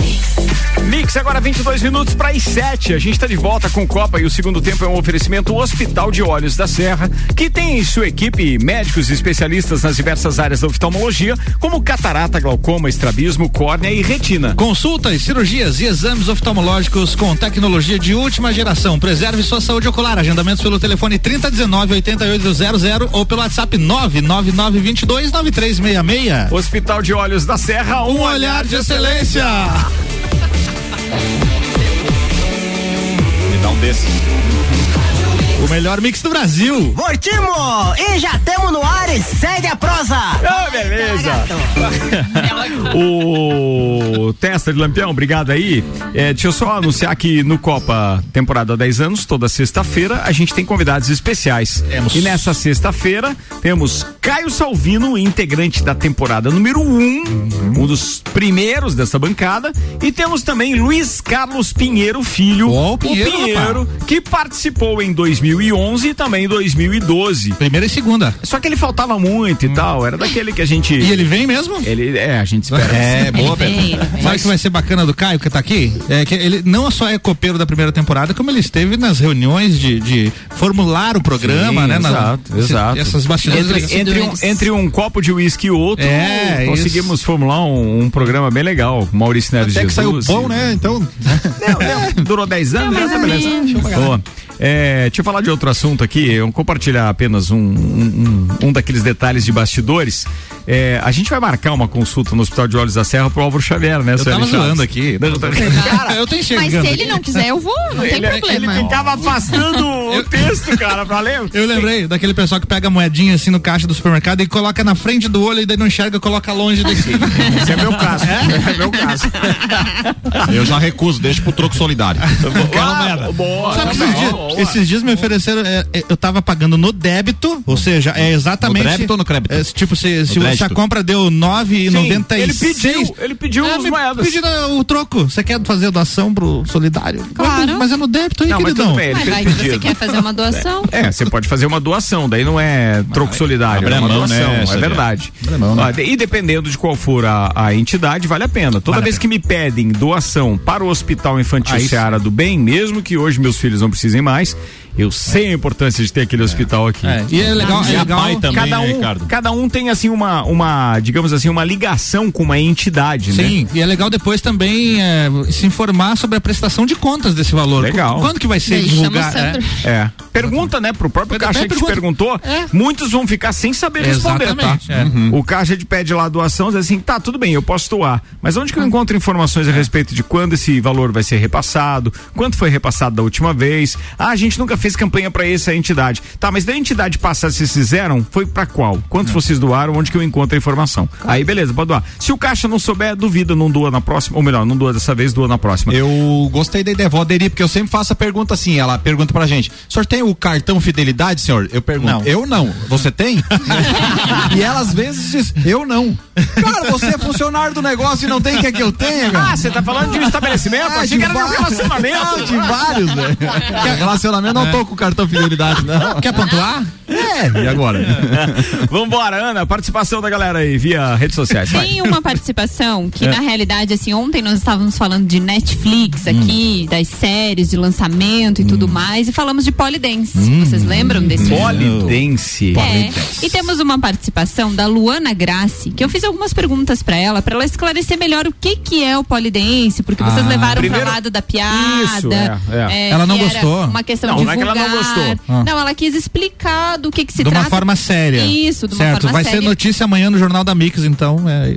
me. Mix agora 22 minutos para as 7. A gente está de volta com Copa e o segundo tempo é um oferecimento Hospital de Olhos da Serra, que tem em sua equipe médicos e especialistas nas diversas áreas da oftalmologia, como catarata, glaucoma, estrabismo, córnea e retina. Consultas, cirurgias e exames oftalmológicos com tecnologia de última geração. Preserve sua saúde ocular. Agendamentos pelo telefone 3019 8800 ou pelo WhatsApp 99922 9366. Hospital de Olhos da Serra, um, Um olhar de excelência. Me dá um desse. O melhor mix do Brasil. Mortimo! E já temos no ar e segue a prosa! Ah, beleza! o Testa de Lampião, obrigado aí. É, deixa eu só anunciar que no Copa temporada 10 anos, toda sexta-feira, a gente tem convidados especiais. Temos. E nessa sexta-feira temos Caio Salvino, integrante da temporada número 1, um, um dos primeiros dessa bancada. E temos também Luiz Carlos Pinheiro Filho, Ó, o Pinheiro, que participou em 2000 2011 e também em 2012. Primeira e segunda. Só que ele faltava muito e tal, era daquele que a gente... E ele vem mesmo? Ele, é, a gente espera. É, boa, Pedro. ele vem. Sabe o que vai ser bacana do Caio que tá aqui? É que ele não só é copeiro da primeira temporada, como ele esteve nas reuniões de, de formular o programa, Sim, né? Na- Exato, esse- exato. Essas bastidores. Entre, entre um, entre um copo de uísque e outro, É, conseguimos formular um, um programa bem legal. Maurício Neves Até que Jesus. saiu bom, né? Então. Não, não, durou 10 anos? Beleza. Boa. É, deixa eu falar de outro assunto aqui, eu vou compartilhar apenas um, um, um- um daqueles detalhes de bastidores. É, a gente vai marcar uma consulta no Hospital de Olhos da Serra pro Álvaro Xavier, né, Eu tava zoando aqui. Não, tô- Cara, eu tô Mas enxergando. se ele não quiser, eu vou, não tem Ele, problema. ele ficava afastando o texto, cara, pra ler. Eu lembrei daquele pessoal que pega a moedinha assim no caixa do supermercado e coloca na frente do olho e daí não enxerga, coloca longe daqui. Esse é meu caso. É, meu caso. Eu já recuso, deixa pro troco solidário. Ah, boa. Sabe que esses, dias, esses dias me ofereceram, é, é, eu tava pagando no débito, ou seja, é exatamente. No débito ou no crédito? é, tipo, se, se, se a compra deu Sim, 9,96. ele pediu, ele pediu É, as moedas. pediram o troco. Você quer fazer a doação pro solidário? Claro. Mas é no débito aí, Não, mas queridão. tudo bem, ele Mas fez vai que você quer fazer uma doação. É, você pode fazer uma doação, daí não é troco solidário, abre é uma mão, doação, né, é verdade. Mão, né? De- E dependendo de qual for a, a entidade, vale a pena. Toda Vale vez que me pedem doação para o Hospital Infantil Aí. Seara do Bem, mesmo que hoje meus filhos não precisem mais, eu sei a importância de ter aquele hospital aqui. É, e é legal, é a legal. pai também, Cada né, um, Ricardo? cada um tem assim uma, uma, digamos assim, uma ligação com uma entidade, né? Sim, e é legal depois também é, se informar sobre a prestação de contas desse valor. Legal. Quando que vai ser Daí chama o divulgado? Sandro. É. Pergunta, né, pro próprio caixa que te perguntou, É. muitos vão ficar sem saber responder, tá? Exatamente, é. O caixa te pede lá a doação, diz assim, tá, tudo bem, eu posso doar, mas onde que eu encontro informações a respeito de quando esse valor vai ser repassado, quanto foi repassado da última vez? Ah, a gente nunca fez campanha pra essa entidade. Tá, mas da entidade passada vocês fizeram, foi pra qual? Quantos vocês doaram, onde que eu encontro a informação? Aí, beleza, pode doar. Se o caixa não souber, duvida, não doa na próxima, ou melhor, não doa dessa vez, doa na próxima. Eu gostei da ideia, vou aderir, porque eu sempre faço a pergunta assim, ela pergunta pra gente, o senhor tem o cartão fidelidade, senhor? Eu pergunto, Não. eu não. Você tem? e ela às vezes diz, eu não. Cara, você é funcionário do negócio e não tem que que eu tenha, cara? Ah, você tá falando de um estabelecimento? Ah, Achei que era de um relacionamento. Não, de vários, velho. Relacionamento não tô com cartão fidelidade, não. Quer pontuar? É, e agora? Vambora, Ana, participação da galera aí via redes sociais. vai. Tem uma participação que, É. na realidade, assim, ontem nós estávamos falando de Netflix Hum. aqui, das séries de lançamento e tudo mais, e falamos de polidense. Hum. Vocês lembram desse Polidense. É, e temos uma participação da Luana Grassi, que eu fiz algumas perguntas pra ela, pra ela esclarecer melhor o que que é o polidense, porque vocês Ah. levaram Primeiro- pro lado da piada. Isso, é, é. Ela não gostou? Uma questão Não, de não é que ela não gostou. Ah. Não, ela quis explicar do que que se de trata. uma forma séria. Isso, de uma certo. forma vai séria. ser notícia amanhã no Jornal da Mix, então. É,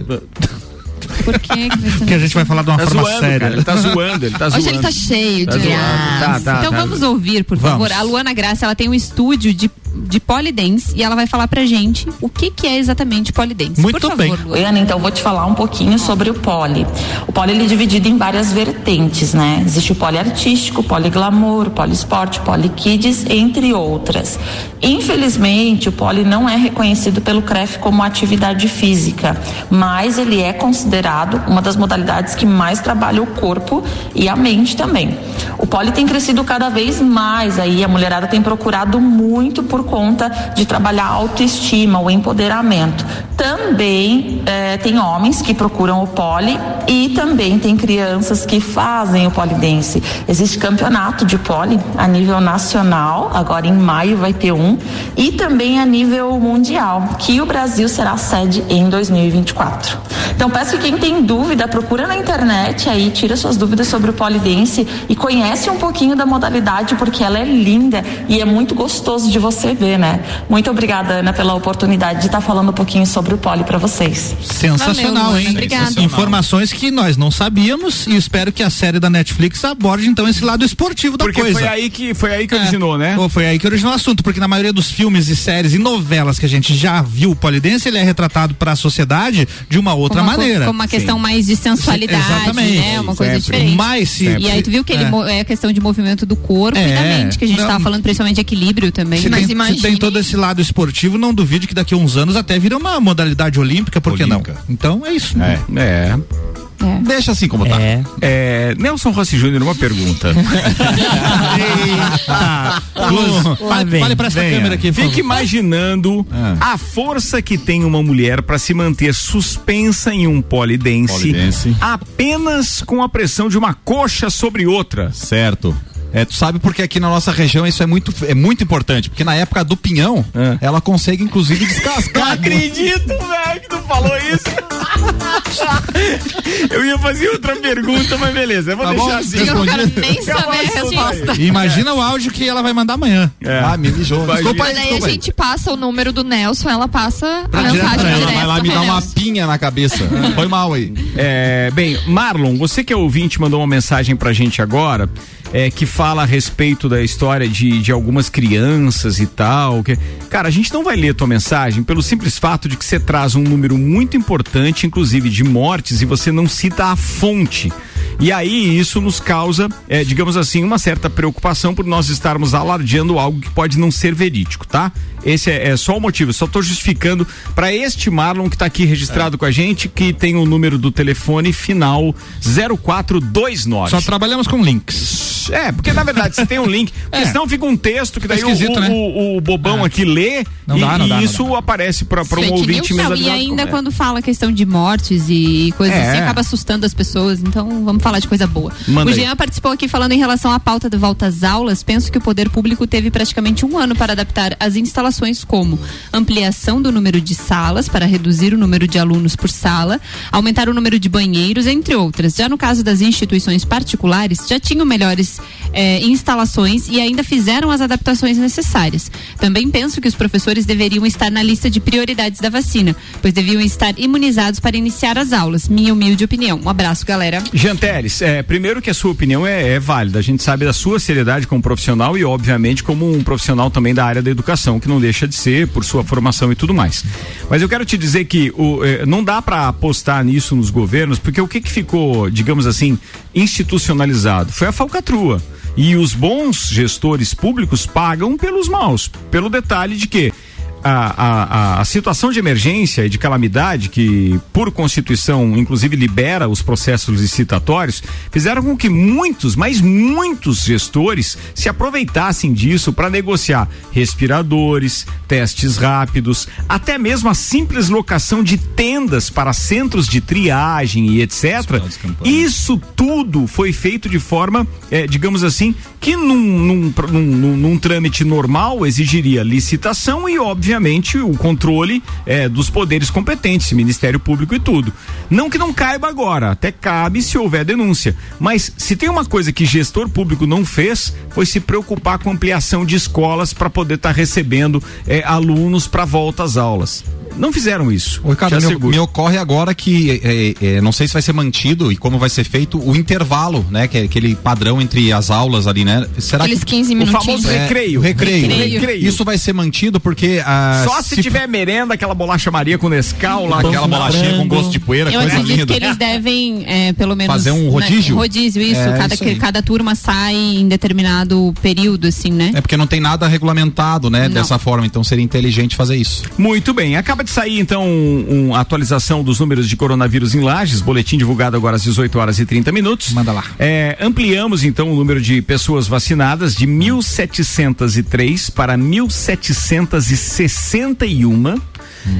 Por que que vai ser que a gente vai falar de uma Tá forma zoando, séria. cara. Ele tá zoando, ele tá zoando. Hoje ele tá cheio Tá de. Tá, tá, então tá. vamos ouvir, por Vamos. favor. A Luana Graça, ela tem um estúdio de, de polidense e ela vai falar pra gente o que que é exatamente polidense. Muito por favor, bem. Luana. Oi, Ana, então vou te falar um pouquinho sobre o pole. O pole ele é dividido em várias vertentes, né? Existe o pole artístico, o pole glamour, o pole esporte, o pole kids, entre outras. Infelizmente, o pole não é reconhecido pelo CREF como atividade física, mas ele é considerado uma das modalidades que mais trabalha o corpo e a mente também. O pole tem crescido cada vez mais, aí a mulherada tem procurado muito por conta de trabalhar a autoestima, o empoderamento. Também eh, tem homens que procuram o pole e também tem crianças que fazem o polidense. Existe campeonato de pole a nível nacional, agora em maio vai ter um, e também a nível mundial, que o Brasil será sede em 2024. Então peço que quem tem dúvida, procura na internet aí, tira suas dúvidas sobre o polidense e conhece um pouquinho da modalidade, porque ela é linda e é muito gostoso de você ver, né? Muito obrigada, Ana, pela oportunidade de estar falando um pouquinho sobre o pole para vocês. Sensacional, Valeu, hein? Obrigada. Informações que nós não sabíamos e espero que a série da Netflix aborde então esse lado esportivo da Porque coisa. foi aí que, foi aí que É. originou, né? Ou Foi aí que originou o assunto, porque na maioria dos filmes e séries e novelas que a gente já viu o polidense, ele é retratado para a sociedade de uma outra Como uma maneira. Como uma questão mais de sensualidade, Exatamente. né? Uma coisa Sempre. diferente. Mas se- E aí tu viu que ele É. mo- é a questão de movimento do corpo e da É. mente, que a gente Não. tava falando principalmente de equilíbrio também. Se Mas tem, imagine. se tem todo esse lado esportivo, não duvide que daqui a uns anos até vira uma modalidade olímpica, por que não? Então é isso. É. É. É. Deixa assim como tá. É. É, Nelson Rossi Júnior, uma pergunta. Eita. Luz, Lá fale, pra essa Venha. câmera aqui. Fique favor. imaginando Ah. a força que tem uma mulher para se manter suspensa em um polidense, Polidense. apenas com a pressão de uma coxa sobre outra. Certo. É, tu sabe porque aqui na nossa região isso é muito, é muito importante, porque na época do pinhão, Ah. ela consegue inclusive descascar. acredito, velho, que tu falou isso. Eu ia fazer outra pergunta, mas beleza, eu vou Tá deixar bom, assim. Eu não quero nem saber a resposta. Imagina o áudio que ela vai mandar amanhã. É. Ah, me mijou. Desculpa aí, Daí a desculpa aí. gente passa o número do Nelson, ela passa Pra a direto mensagem ela, vai lá me dar uma pinha na cabeça. Foi mal aí. É, bem, Marlon, você que é ouvinte, mandou uma mensagem pra gente agora, é, que fala a respeito da história de, de algumas crianças e tal. Que, cara, a gente não vai ler tua mensagem pelo simples fato de que você traz um número muito importante, inclusive de mortes, e você não cita a fonte. E aí isso nos causa, é, digamos assim, uma certa preocupação por nós estarmos alardeando algo que pode não ser verídico, tá? Esse é, é só o motivo. Só tô justificando para este Marlon que tá aqui registrado com a gente, que tem o número do telefone final 0429. Só trabalhamos com links. É, porque na verdade você tem um link, porque É. senão fica um texto que daí o, esquisito, o, né? o- o bobão É. aqui lê Não e, dá, não e dá, não isso aparece para um ouvinte mesmo. E ainda como é. quando fala questão de mortes e coisas É. assim, acaba assustando as pessoas. Então, vamos falar de coisa boa. Manda o aí. Jean participou aqui falando em relação à pauta de volta às aulas. Penso que o poder público teve praticamente um ano para adaptar as instalações como ampliação do número de salas para reduzir o número de alunos por sala, aumentar o número de banheiros, entre outras. Já no caso das instituições particulares, já tinham melhores eh, instalações e ainda fizeram as adaptações necessárias. Também penso que os professores deveriam estar na lista de prioridades da vacina, pois deviam estar imunizados para iniciar as aulas. Minha humilde opinião. Um abraço, galera. Jean Teles, é, primeiro que a sua opinião é, é válida. A gente sabe da sua seriedade como profissional e, obviamente, como um profissional também da área da educação, que não deixa de ser por sua formação e tudo mais. Mas eu quero te dizer que o, eh, não dá para apostar nisso nos governos, porque o que, que ficou, digamos assim, institucionalizado? Foi a falcatrua. E os bons gestores públicos pagam pelos maus, pelo detalhe de que a, a, a- situação de emergência e de calamidade, que por Constituição, inclusive, libera os processos licitatórios, fizeram com que muitos, mas muitos gestores se aproveitassem disso para negociar respiradores, testes rápidos, até mesmo a simples locação de tendas para centros de triagem e etc. Isso tudo foi feito de forma, eh, digamos assim, que num, num, num- num- num trâmite normal exigiria licitação e, obviamente, o controle eh, dos poderes competentes, Ministério Público e tudo. Não que não caiba agora, até cabe se houver denúncia. Mas se tem uma coisa que gestor público não fez, foi se preocupar com ampliação de escolas para poder estar recebendo eh, alunos para volta às aulas. Não fizeram isso. Ô, Ricardo, me, me ocorre agora que é, é, não sei se vai ser mantido e como vai ser feito o intervalo, né? Que é aquele padrão entre as aulas ali, né? Será Aqueles que 15 O minutinhos. famoso É, recreio. o recreio. Recreio. Isso vai ser mantido porque ah, Só se, tiver merenda, aquela bolacha Maria com Nescau lá. aquela bolachinha com gosto de poeira, Eu coisa linda. que eles devem, é, pelo menos. Fazer um né, rodízio? rodízio, isso. É, cada, isso cada turma sai em determinado período, assim, né? É porque não tem nada regulamentado, né? Não. Dessa forma, então seria inteligente fazer isso. Muito bem, acaba de sair então um, um atualização dos números de coronavírus em Lages, boletim divulgado agora às 18 horas e 30 minutos. Manda lá. É, ampliamos então o número de pessoas vacinadas de 1.703 para 1.761.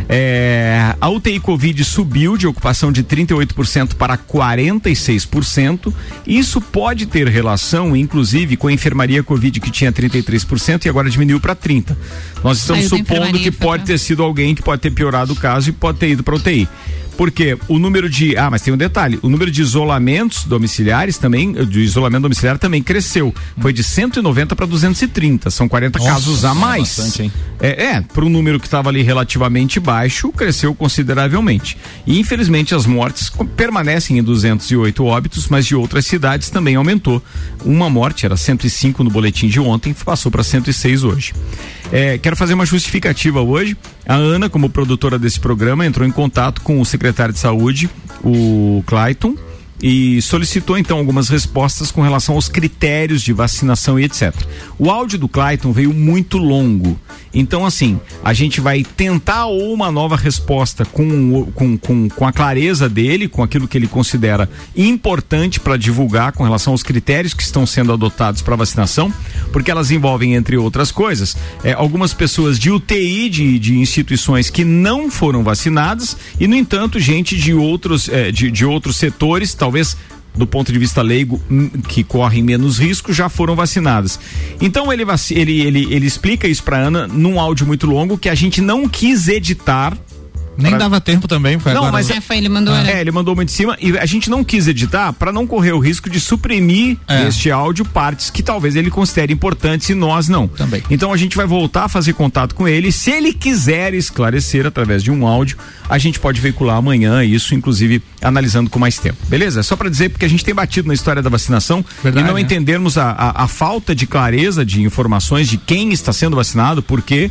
É, a UTI Covid subiu de ocupação de 38% para 46%. Isso pode ter relação, inclusive, com a enfermaria Covid que tinha 33% e agora diminuiu para 30%. Nós estamos supondo que pode ter sido alguém que pode ter piorado o caso e pode ter ido para UTI. Porque o número de. Ah, mas tem um detalhe: o número de isolamentos domiciliares também, de isolamento domiciliar também cresceu. Foi de 190 para 230. São 40 Nossa, casos a é mais. bastante, hein? É, é para um número que estava ali relativamente baixo, cresceu consideravelmente. E infelizmente as mortes permanecem em 208 óbitos, mas de outras cidades também aumentou. Uma morte, era 105 no boletim de ontem, passou para 106 hoje. É, quero fazer uma justificativa hoje. A Ana, como produtora desse programa, entrou em contato com o secretário de saúde, o Clayton e solicitou então algumas respostas com relação aos critérios de vacinação e etc. O áudio do Clayton veio muito longo. Então, assim, a gente vai tentar uma nova resposta com, com, com, com a clareza dele, com aquilo que ele considera importante para divulgar com relação aos critérios que estão sendo adotados para vacinação, porque elas envolvem, entre outras coisas, é, algumas pessoas de UTI de, de instituições que não foram vacinadas e, no entanto, gente de outros, é, de, de outros setores, talvez do ponto de vista leigo, hum, que correm menos risco, já foram vacinadas. Então ele, ele, ele, ele explica isso pra Ana num áudio muito longo que a gente não quis editar. Nem pra- dava tempo também, foi não, agora. mas É, foi, ele mandou, né? É, ele mandou uma de cima e a gente não quis editar para não correr o risco de suprimir É. deste áudio partes que talvez ele considere importantes e nós não. Também. Então a gente vai voltar a fazer contato com ele. Se ele quiser esclarecer através de um áudio, a gente pode veicular amanhã isso, inclusive analisando com mais tempo. Beleza? Só para dizer porque a gente tem batido na história da vacinação Verdade, e não né? entendermos a, a, a falta de clareza de informações de quem está sendo vacinado, por quê.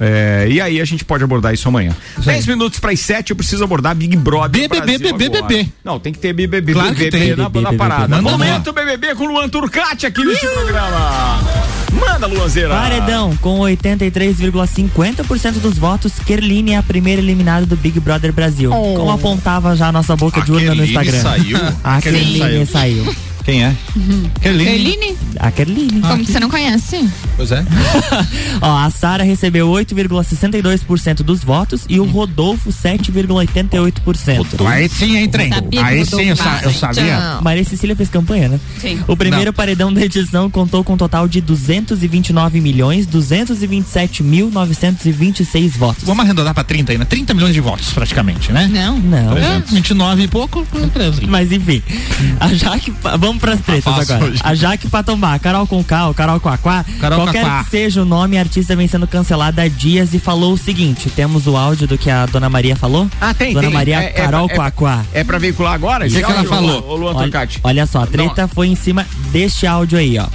É, e aí a gente pode abordar isso amanhã. 10 minutos para as 7, eu preciso abordar Big Brother. BBB, BBB. Não, tem que ter BBB, Claro BBB tem. na, na parada. Manda Momento BBB com Luan Turcati aqui neste programa. Manda, Luanzeira. Paredão, com 83,50% dos votos, Kerline é a primeira eliminada do Big Brother Brasil. Como apontava já a nossa boca de urna no Instagram. saiu? A Kerline Kerline saiu. Quem é? Kerline. Kerline? A Kerline. Como que você não conhece? Pois é. Ó, a Sara recebeu 8,62% dos votos e o Rodolfo 7,88%. Aí sim, hein, trem. Aí sim, eu, sa- eu sabia. Então, Maria Cecília fez campanha, né? Sim. O primeiro Não. paredão da edição contou com um total de 229 milhões 227 mil 926 votos. Vamos arredondar pra 30 aí, né? 30 milhões de votos, praticamente, né? não. Não. É, 29 e pouco, beleza. Mas enfim, a Jaque, vamos pras tretas fácil agora. hoje. A Jaque Patombá, Carol Conká, ou Carol Quaquá, Carol qualquer Quaquá. que seja o nome, a artista vem sendo cancelada há dias e falou o seguinte: temos o áudio do que a dona Maria falou? Ah, tem, Dona tem. Maria É- é Carol é- Quaquá. É pra veicular agora? O que que ela falou? Ô, Luan Olha, olha só, a treta foi em cima deste áudio aí, ó.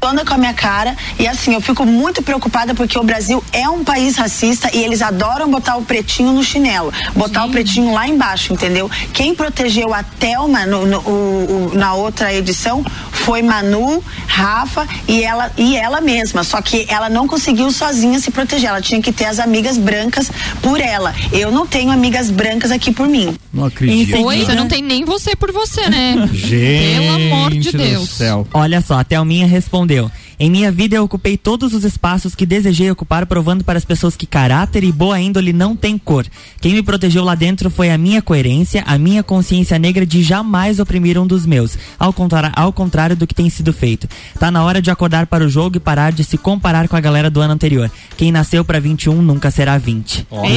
Anda com a minha cara e assim, eu fico muito preocupada porque o Brasil é um país racista e eles adoram botar o pretinho no chinelo, botar o pretinho lá embaixo, entendeu? Quem protegeu a Thelma no- no- o- o- na outra edição foi Manu, Rafa e ela, e ela mesma, só que ela não conseguiu sozinha se proteger, ela tinha que ter as amigas brancas por ela. Eu não tenho amigas brancas aqui por mim. Não acredito. Oi, você não tem nem você por você, né? Gente Pelo amor de Deus. céu. Olha só, a Thelminha respondeu. respondeu: Em minha vida eu ocupei todos os espaços que desejei ocupar, provando para as pessoas que caráter e boa índole não tem cor. Quem me protegeu lá dentro foi a minha coerência, a minha consciência negra de jamais oprimir um dos meus, ao contrário, ao contrário do que tem sido feito. Tá na hora de acordar para o jogo e parar de se comparar com a galera do ano anterior. Quem nasceu para 21 nunca será 20. Tome!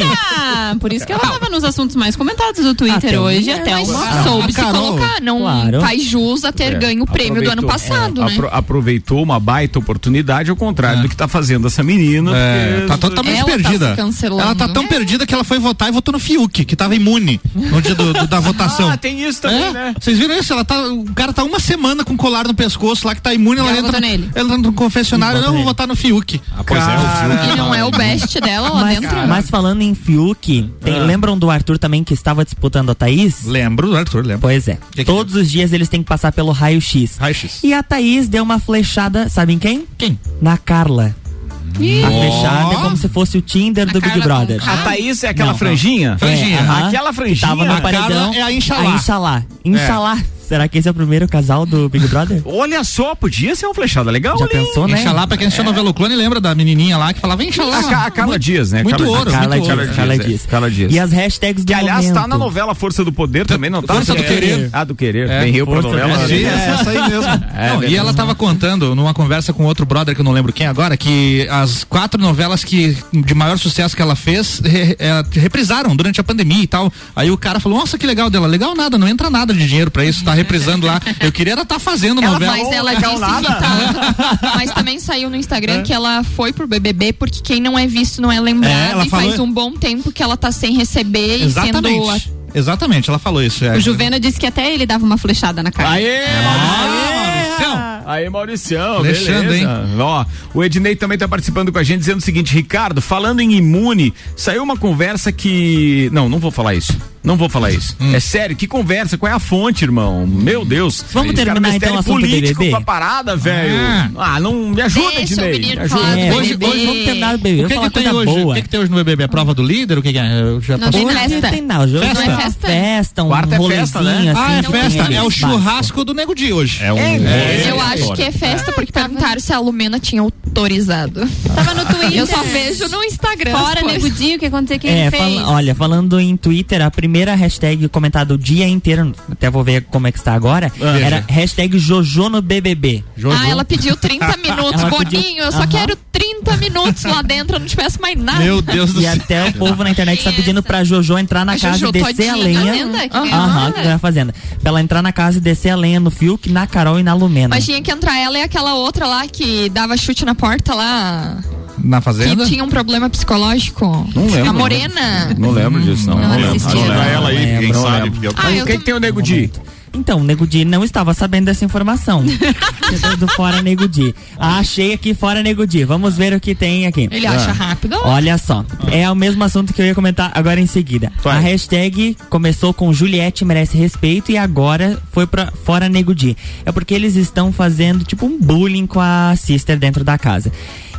Eita! Por isso que ela tava nos assuntos mais comentados do Twitter Até hoje. o- Até uma. soube se colocar, não claro. faz jus a ter É, ganho o prêmio do ano passado, é, né? apro- aproveitou uma baita oportunidade, ao contrário do que tá fazendo essa menina. É, porque- tá totalmente Ela tá perdida. cancelando. ela tá tão É. perdida que ela foi votar e votou no Fiuk, que tava imune no dia do- do- da votação. Ah, tem isso também, É? né? Vocês viram isso? Ela tá, o cara tá uma semana com colar no pescoço lá que tá imune, ela, ela entra, nele. ela entra no confessionário, não, vou nele. votar no Fiuk. Ah, pois é, o Fiuk. E não é o best dela lá Mas, dentro? mas falando em Fiuk, tem- Ah. lembram do Arthur também que estava disputando a Thaís? Lembro, Arthur, lembro. Pois é. que Todos os dias eles têm que passar pelo raio-x. Raio-X. E a Thaís deu uma flechada, sabe em quem? Quem? Na Carla. A flechada é como se fosse o Tinder do Big Brother. A Thaís é aquela Não. franjinha? Franjinha. É, aham. Aquela franjinha. Tava no A paredão. Carla é a Inxalá. A Inxalá. Inxalá. Será que esse é o primeiro casal do Big Brother? Olha só, podia ser uma flechada legal. Já ali. pensou, né? Inxalá, pra quem assistiu a novela O Clone, lembra da menininha lá que falava Inxalá. A, a Carla Dias, né? Muito ouro. Carla muito Dias. Carla é. Dias. Carla Dias. E as hashtags do Que aliás momento. tá na novela Força do Poder também, não tá? Força do Querer. Ah, do Querer. É, Bem Rio pra novela. Sim, né? é essa aí mesmo. É, Não, e ela tava contando numa conversa com outro brother que eu não lembro quem agora, que as quatro novelas que de maior sucesso que ela fez re- é, reprisaram durante a pandemia e tal. Aí o cara falou: Nossa, que legal dela. Legal nada, não entra nada de dinheiro pra isso, tá reprisando lá. Eu queria ela estar fazendo Ela, novela. mas ela disse que tá. Mas também saiu no Instagram que ela foi pro BBB porque quem não é visto não é lembrado. É, ela e falou- faz um bom tempo que ela tá sem receber e sendo. Exatamente. Exatamente, ela falou isso. É. O Juvena disse que até ele dava uma flechada na cara. Aê, Ah, Maurício. Aí, Mauricião, Alexandre, beleza. Ó, o Ednei também tá participando com a gente dizendo o seguinte, Ricardo, falando em imune, saiu uma conversa que. Não, não vou falar isso. Não vou falar isso. Hum. É sério, que conversa? Qual é a fonte, irmão? Meu Deus. Vamos Esse cara terminar, então, o assunto político BBB? com a parada, velho. Ah, não me ajuda, Deixa menino Me ajuda. É, Hoje, BBB. hoje vamos terminar o BBB. O que, que tem hoje? boa. O que, que tem hoje no BBB? A prova do líder? O que, que é? Eu já Não tem festa. Tem não, jogo Festa? é uma Festa? festa, um Quarta é festa, né? assim. Ah, é festa. É o churrasco do Nego Di hoje. É um. É, Eu acho que é festa porque perguntaram se a Lumena tinha autorizado. Tava no Twitter. Eu só vejo no Instagram. Fora Di, o que aconteceu que É, ele fez? fala- olha, falando em Twitter, a primeira hashtag comentada o dia inteiro, até vou ver como é que está agora, Ah. era hashtag Jojo no BBB. Ah, ela pediu 30 minutos. Ela pediu- Boninho, eu só Aham. quero 30 minutos lá dentro, eu não peço mais nada. Meu Deus do E céu. até o povo na internet tá pedindo pra Jojo entrar na A casa Jojo e descer a todinha, lenha. Fazenda, que Aham. nada. que ganhou a fazenda. Pra ela entrar na casa e descer a lenha no Fiuk, na Carol e na Lumena. Mas tinha que entrar ela e aquela outra lá que dava chute na porta lá, Na que fazenda? tinha um problema psicológico. Não lembro. A Morena. Não lembro disso, não. Não Não, lembro. ela aí, quem sabe. lembro. porque eu- Ah, eu Quem tô- tem o Nego Di? Então, o Nego Di não estava sabendo dessa informação. do Fora Nego Di. Ah, achei aqui Fora Nego Di. Vamos ver o que tem aqui. Ele acha rápido. Olha só, é o mesmo assunto que eu ia comentar agora em seguida. Vai. A hashtag começou com Juliette merece respeito e agora foi pra Fora Nego Di. É porque eles estão fazendo tipo um bullying com a sister dentro da casa.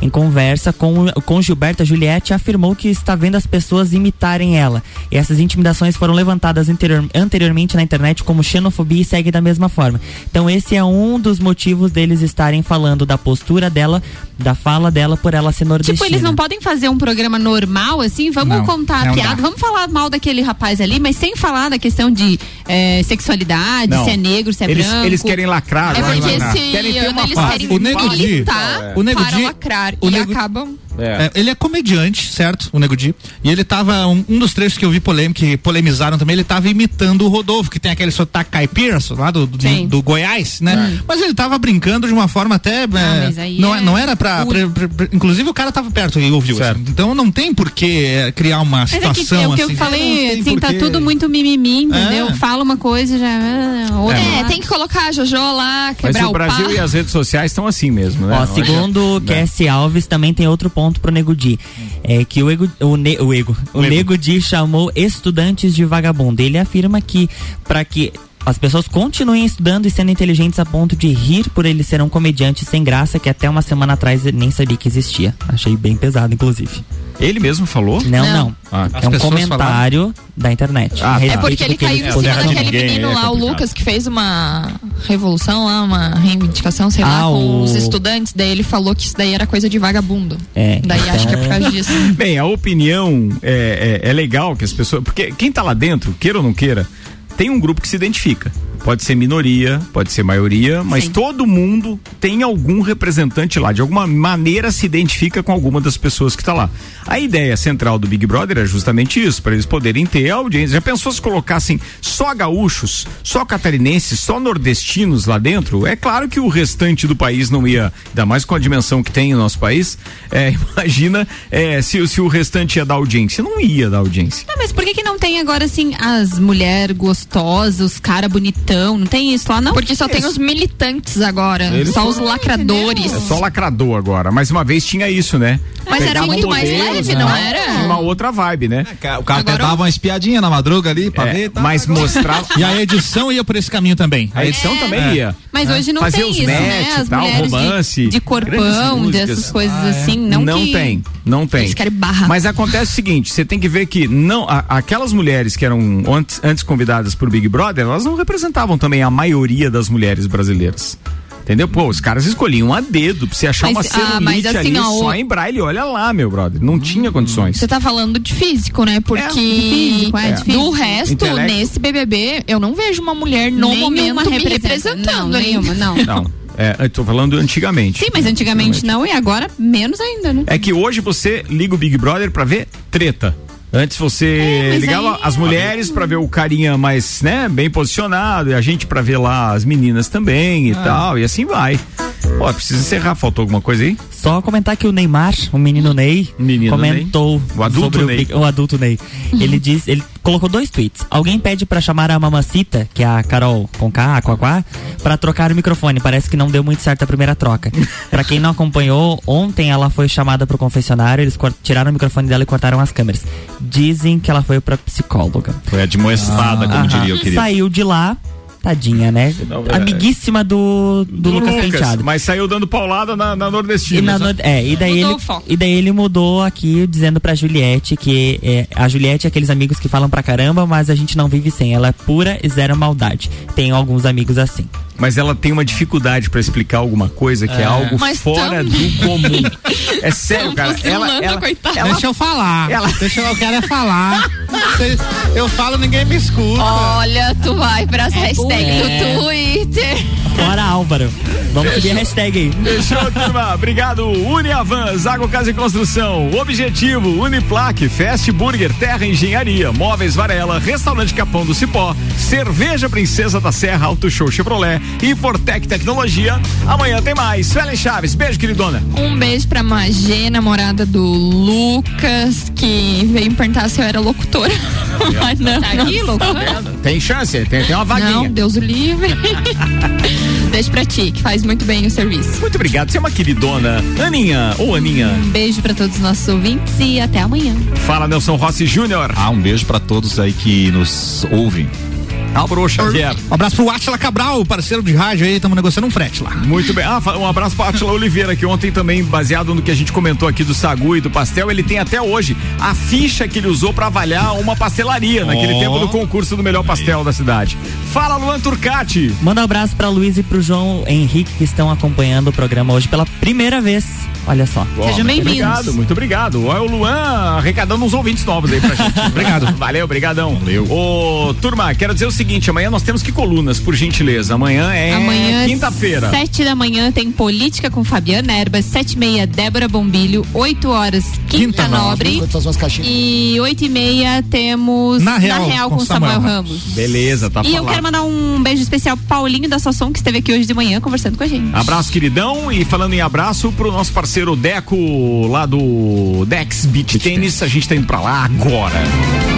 Em conversa com, com Gilberta, Juliette afirmou que está vendo as pessoas imitarem ela. E essas intimidações foram levantadas anterior- anteriormente na internet como xenofobia e segue da mesma forma. Então esse é um dos motivos deles estarem falando da postura dela, da fala dela por ela ser nordestina. Tipo, eles não podem fazer um programa normal, assim? Vamos Não, contar a piada, dá. vamos falar mal daquele rapaz ali, mas sem falar da questão de eh, sexualidade, Não. se é negro, se é Eles, branco. eles querem lacrar. É porque lacrar. esse Querem ter uma eles fase querem O Nego Di- militar o Nego para Di- o e Nego- acabam... É. É, ele é comediante, certo? O Nego Di. E ele tava. Um, um dos trechos que eu vi polêmico, que polemizaram também, ele tava imitando o Rodolfo, que tem aquele sotaque caipira, lá do, do, do Goiás, né? Mas ele tava brincando de uma forma até. é, mas aí não, é não era pra, puro. pra- pra- Inclusive o cara tava perto e ouviu. Assim. Então não tem por que é, criar uma Mas é que situação é o que assim. eu falei, Não tem assim, tá tudo muito mimimi, entendeu? É. Fala uma coisa já. ah, Outra É, lá. tem que colocar a Jojo lá, Mas quebrar o o Brasil pau. e as redes sociais estão assim mesmo, né? Ó, segundo né? Cassie Alves, também tem outro ponto pro Nego Di. É que o, ego, o, ne, o, ego, o, Nego Di chamou estudantes de vagabundo. Ele afirma que para que as pessoas continuem estudando e sendo inteligentes a ponto de rir por ele ser um comediante sem graça que até uma semana atrás nem sabia que existia. Achei bem pesado, inclusive. Ele mesmo falou? Não, não. Ah, é um comentário da internet. Ah, tá. É porque ele que caiu eles em cima daquele ninguém, menino é lá, o. Lucas, que fez uma revolução lá, uma reivindicação, sei lá, Ah, com o- os estudantes. Daí ele falou que isso daí era coisa de vagabundo. É, Daí acho que é por causa disso. Bem, a opinião é, é, é legal que as pessoas. Porque quem tá lá dentro, queira ou não queira, tem um grupo que se identifica. Pode ser minoria, pode ser maioria, mas Sim. todo mundo tem algum representante lá. De alguma maneira se identifica com alguma das pessoas que está lá. A ideia central do Big Brother é justamente isso, para eles poderem ter audiência. Já pensou se colocassem só gaúchos, só catarinenses, só nordestinos lá dentro? É claro que o restante do país não ia, ainda mais com a dimensão que tem o nosso país, é, imagina é, se, se o restante ia dar audiência. Não ia dar audiência. Tá, mas por que que não tem agora, assim, as mulheres gostosas, os cara bonitão, não tem isso lá, não? Porque só tem os militantes agora, Eles só os lacradores. É só lacrador agora. Mas uma vez tinha isso, né? Mas era Pegavam muito mais leve, né? não era? Tinha Uma outra vibe, né? O cara até Agora- dava uma espiadinha na madruga ali pra É, ver. Tá, mas mostrava. E a edição ia por esse caminho também. A edição também É. ia. Mas hoje não Fazer tem os isso, né? match, As tal, mulheres romance, de, de corpão, dessas coisas Ah, é. assim, não, Não que... tem, não tem. Eles querem barra. Mas acontece o seguinte, você tem que ver que não, a- aquelas mulheres que eram antes, antes convidadas pro Big Brother, elas não representavam também a maioria das mulheres brasileiras. Entendeu? Pô, os caras escolhiam a dedo pra você achar Mas, uma ah, mas celulite assim, ali ó, só em braille. Olha lá, meu brother. Não tinha condições. Você tá falando de físico, né? Porque de físico, é, de do resto, Intelecto. nesse BBB, eu não vejo uma mulher no Nenhuma momento me representa. representando. Não, nenhuma, não. Não. É, eu tô falando antigamente. Sim, mas antigamente não e agora menos ainda, né? É que hoje você liga o Big Brother pra ver treta. Antes você É, ligava aí- as mulheres pra ver o carinha mais, né, bem posicionado, e a gente pra ver lá as meninas também e Ah. tal, e assim vai. Pô, precisa encerrar, faltou alguma coisa aí? Só comentar que o Neymar, o menino Ney, Menino comentou Ney. O adulto sobre Ney. Big- o, adulto Ney. Ele disse, ele colocou dois tweets. Alguém pede pra chamar a mamacita, que é a Carol com K, Aquaquá, pra trocar o microfone. Parece que não deu muito certo a primeira troca. pra quem não acompanhou, ontem ela foi chamada pro confessionário, eles tiraram o microfone dela e cortaram as câmeras. Dizem que ela foi pra psicóloga. Foi admoestada, como Aham. diria o querido. Saiu de lá, tadinha, né? é- Amiguíssima do, do, Lucas, Penteado. mas saiu dando paulada na, na nordestina. E, na né? no- é, e, daí ele, e daí ele mudou aqui dizendo pra Juliette que é, a Juliette é aqueles amigos que falam pra caramba, mas a gente não vive sem. Ela é pura e zero maldade. Tem alguns amigos assim. Mas ela tem uma dificuldade pra explicar alguma coisa que é, É. algo Mas fora também- do comum. É sério, cara. Ela, ela, coitada. ela- Deixa eu falar. Ela- Deixa eu, eu quero é falar. Eu falo, ninguém me escuta. Olha, tu vai pras hashtags É. do Twitter. Fora Álvaro. Vamos seguir a hashtag aí. Fechou, turma. Obrigado. Uniavan, Zago Casa e Construção, Objetivo, Uniplaque, Fast Burger, Terra Engenharia, Móveis Varela, Restaurante Capão do Cipó, Cerveja Princesa da Serra, Auto Show Chevrolet e Fortec Tecnologia. Amanhã tem mais. Suelen Chaves, beijo, queridona. Um beijo pra Magê, namorada do Lucas, que veio me perguntar se eu era locutora. Mas não. Tá aqui, sou. Tem chance, tem, tem uma vaguinha. Não, Deus o livre. Beijo pra ti, que faz muito bem o serviço. Muito obrigado. Você é uma queridona. Aninha, ou Aninha. Um beijo pra todos os nossos ouvintes e até amanhã. Fala, Nelson Rossi Júnior. Ah, um beijo pra todos aí que nos ouvem. Álvaro Xavier. Um abraço pro Atila Cabral, parceiro de rádio aí, estamos negociando um frete lá. Muito bem. Ah, um abraço para Atila Oliveira, que ontem também, baseado no que a gente comentou aqui do sagu e do pastel, ele tem até hoje a ficha que ele usou para avaliar uma pastelaria naquele Ó. tempo do concurso do melhor pastel da cidade. Fala, Luan Turcati. Manda um abraço pra Luiz e pro João Henrique que estão acompanhando o programa hoje pela primeira vez. Olha só. Ó, Sejam muito bem-vindos. Obrigado, muito obrigado. Olha o Luan arrecadando uns ouvintes novos aí pra gente. obrigado. Valeu, obrigadão. Valeu. Ô, turma, quero dizer o seguinte, amanhã nós temos que colunas, por gentileza. Amanhã é Amanhã, quinta-feira. Sete da manhã, tem Política com Fabiana Erbas. Sete e meia, Débora Bombilho. Oito horas, Quinta, Quinta Nobre. E oito e meia, temos Na Real, com, com Samuel, Samuel Ramos. Beleza, tá e eu quero mandar um beijo especial pro Paulinho da Sossom, que esteve aqui hoje de manhã conversando com a gente. Abraço, queridão. E falando em abraço pro nosso parceiro Deco, lá do Dex Beach Tênis. A gente tá indo pra lá agora.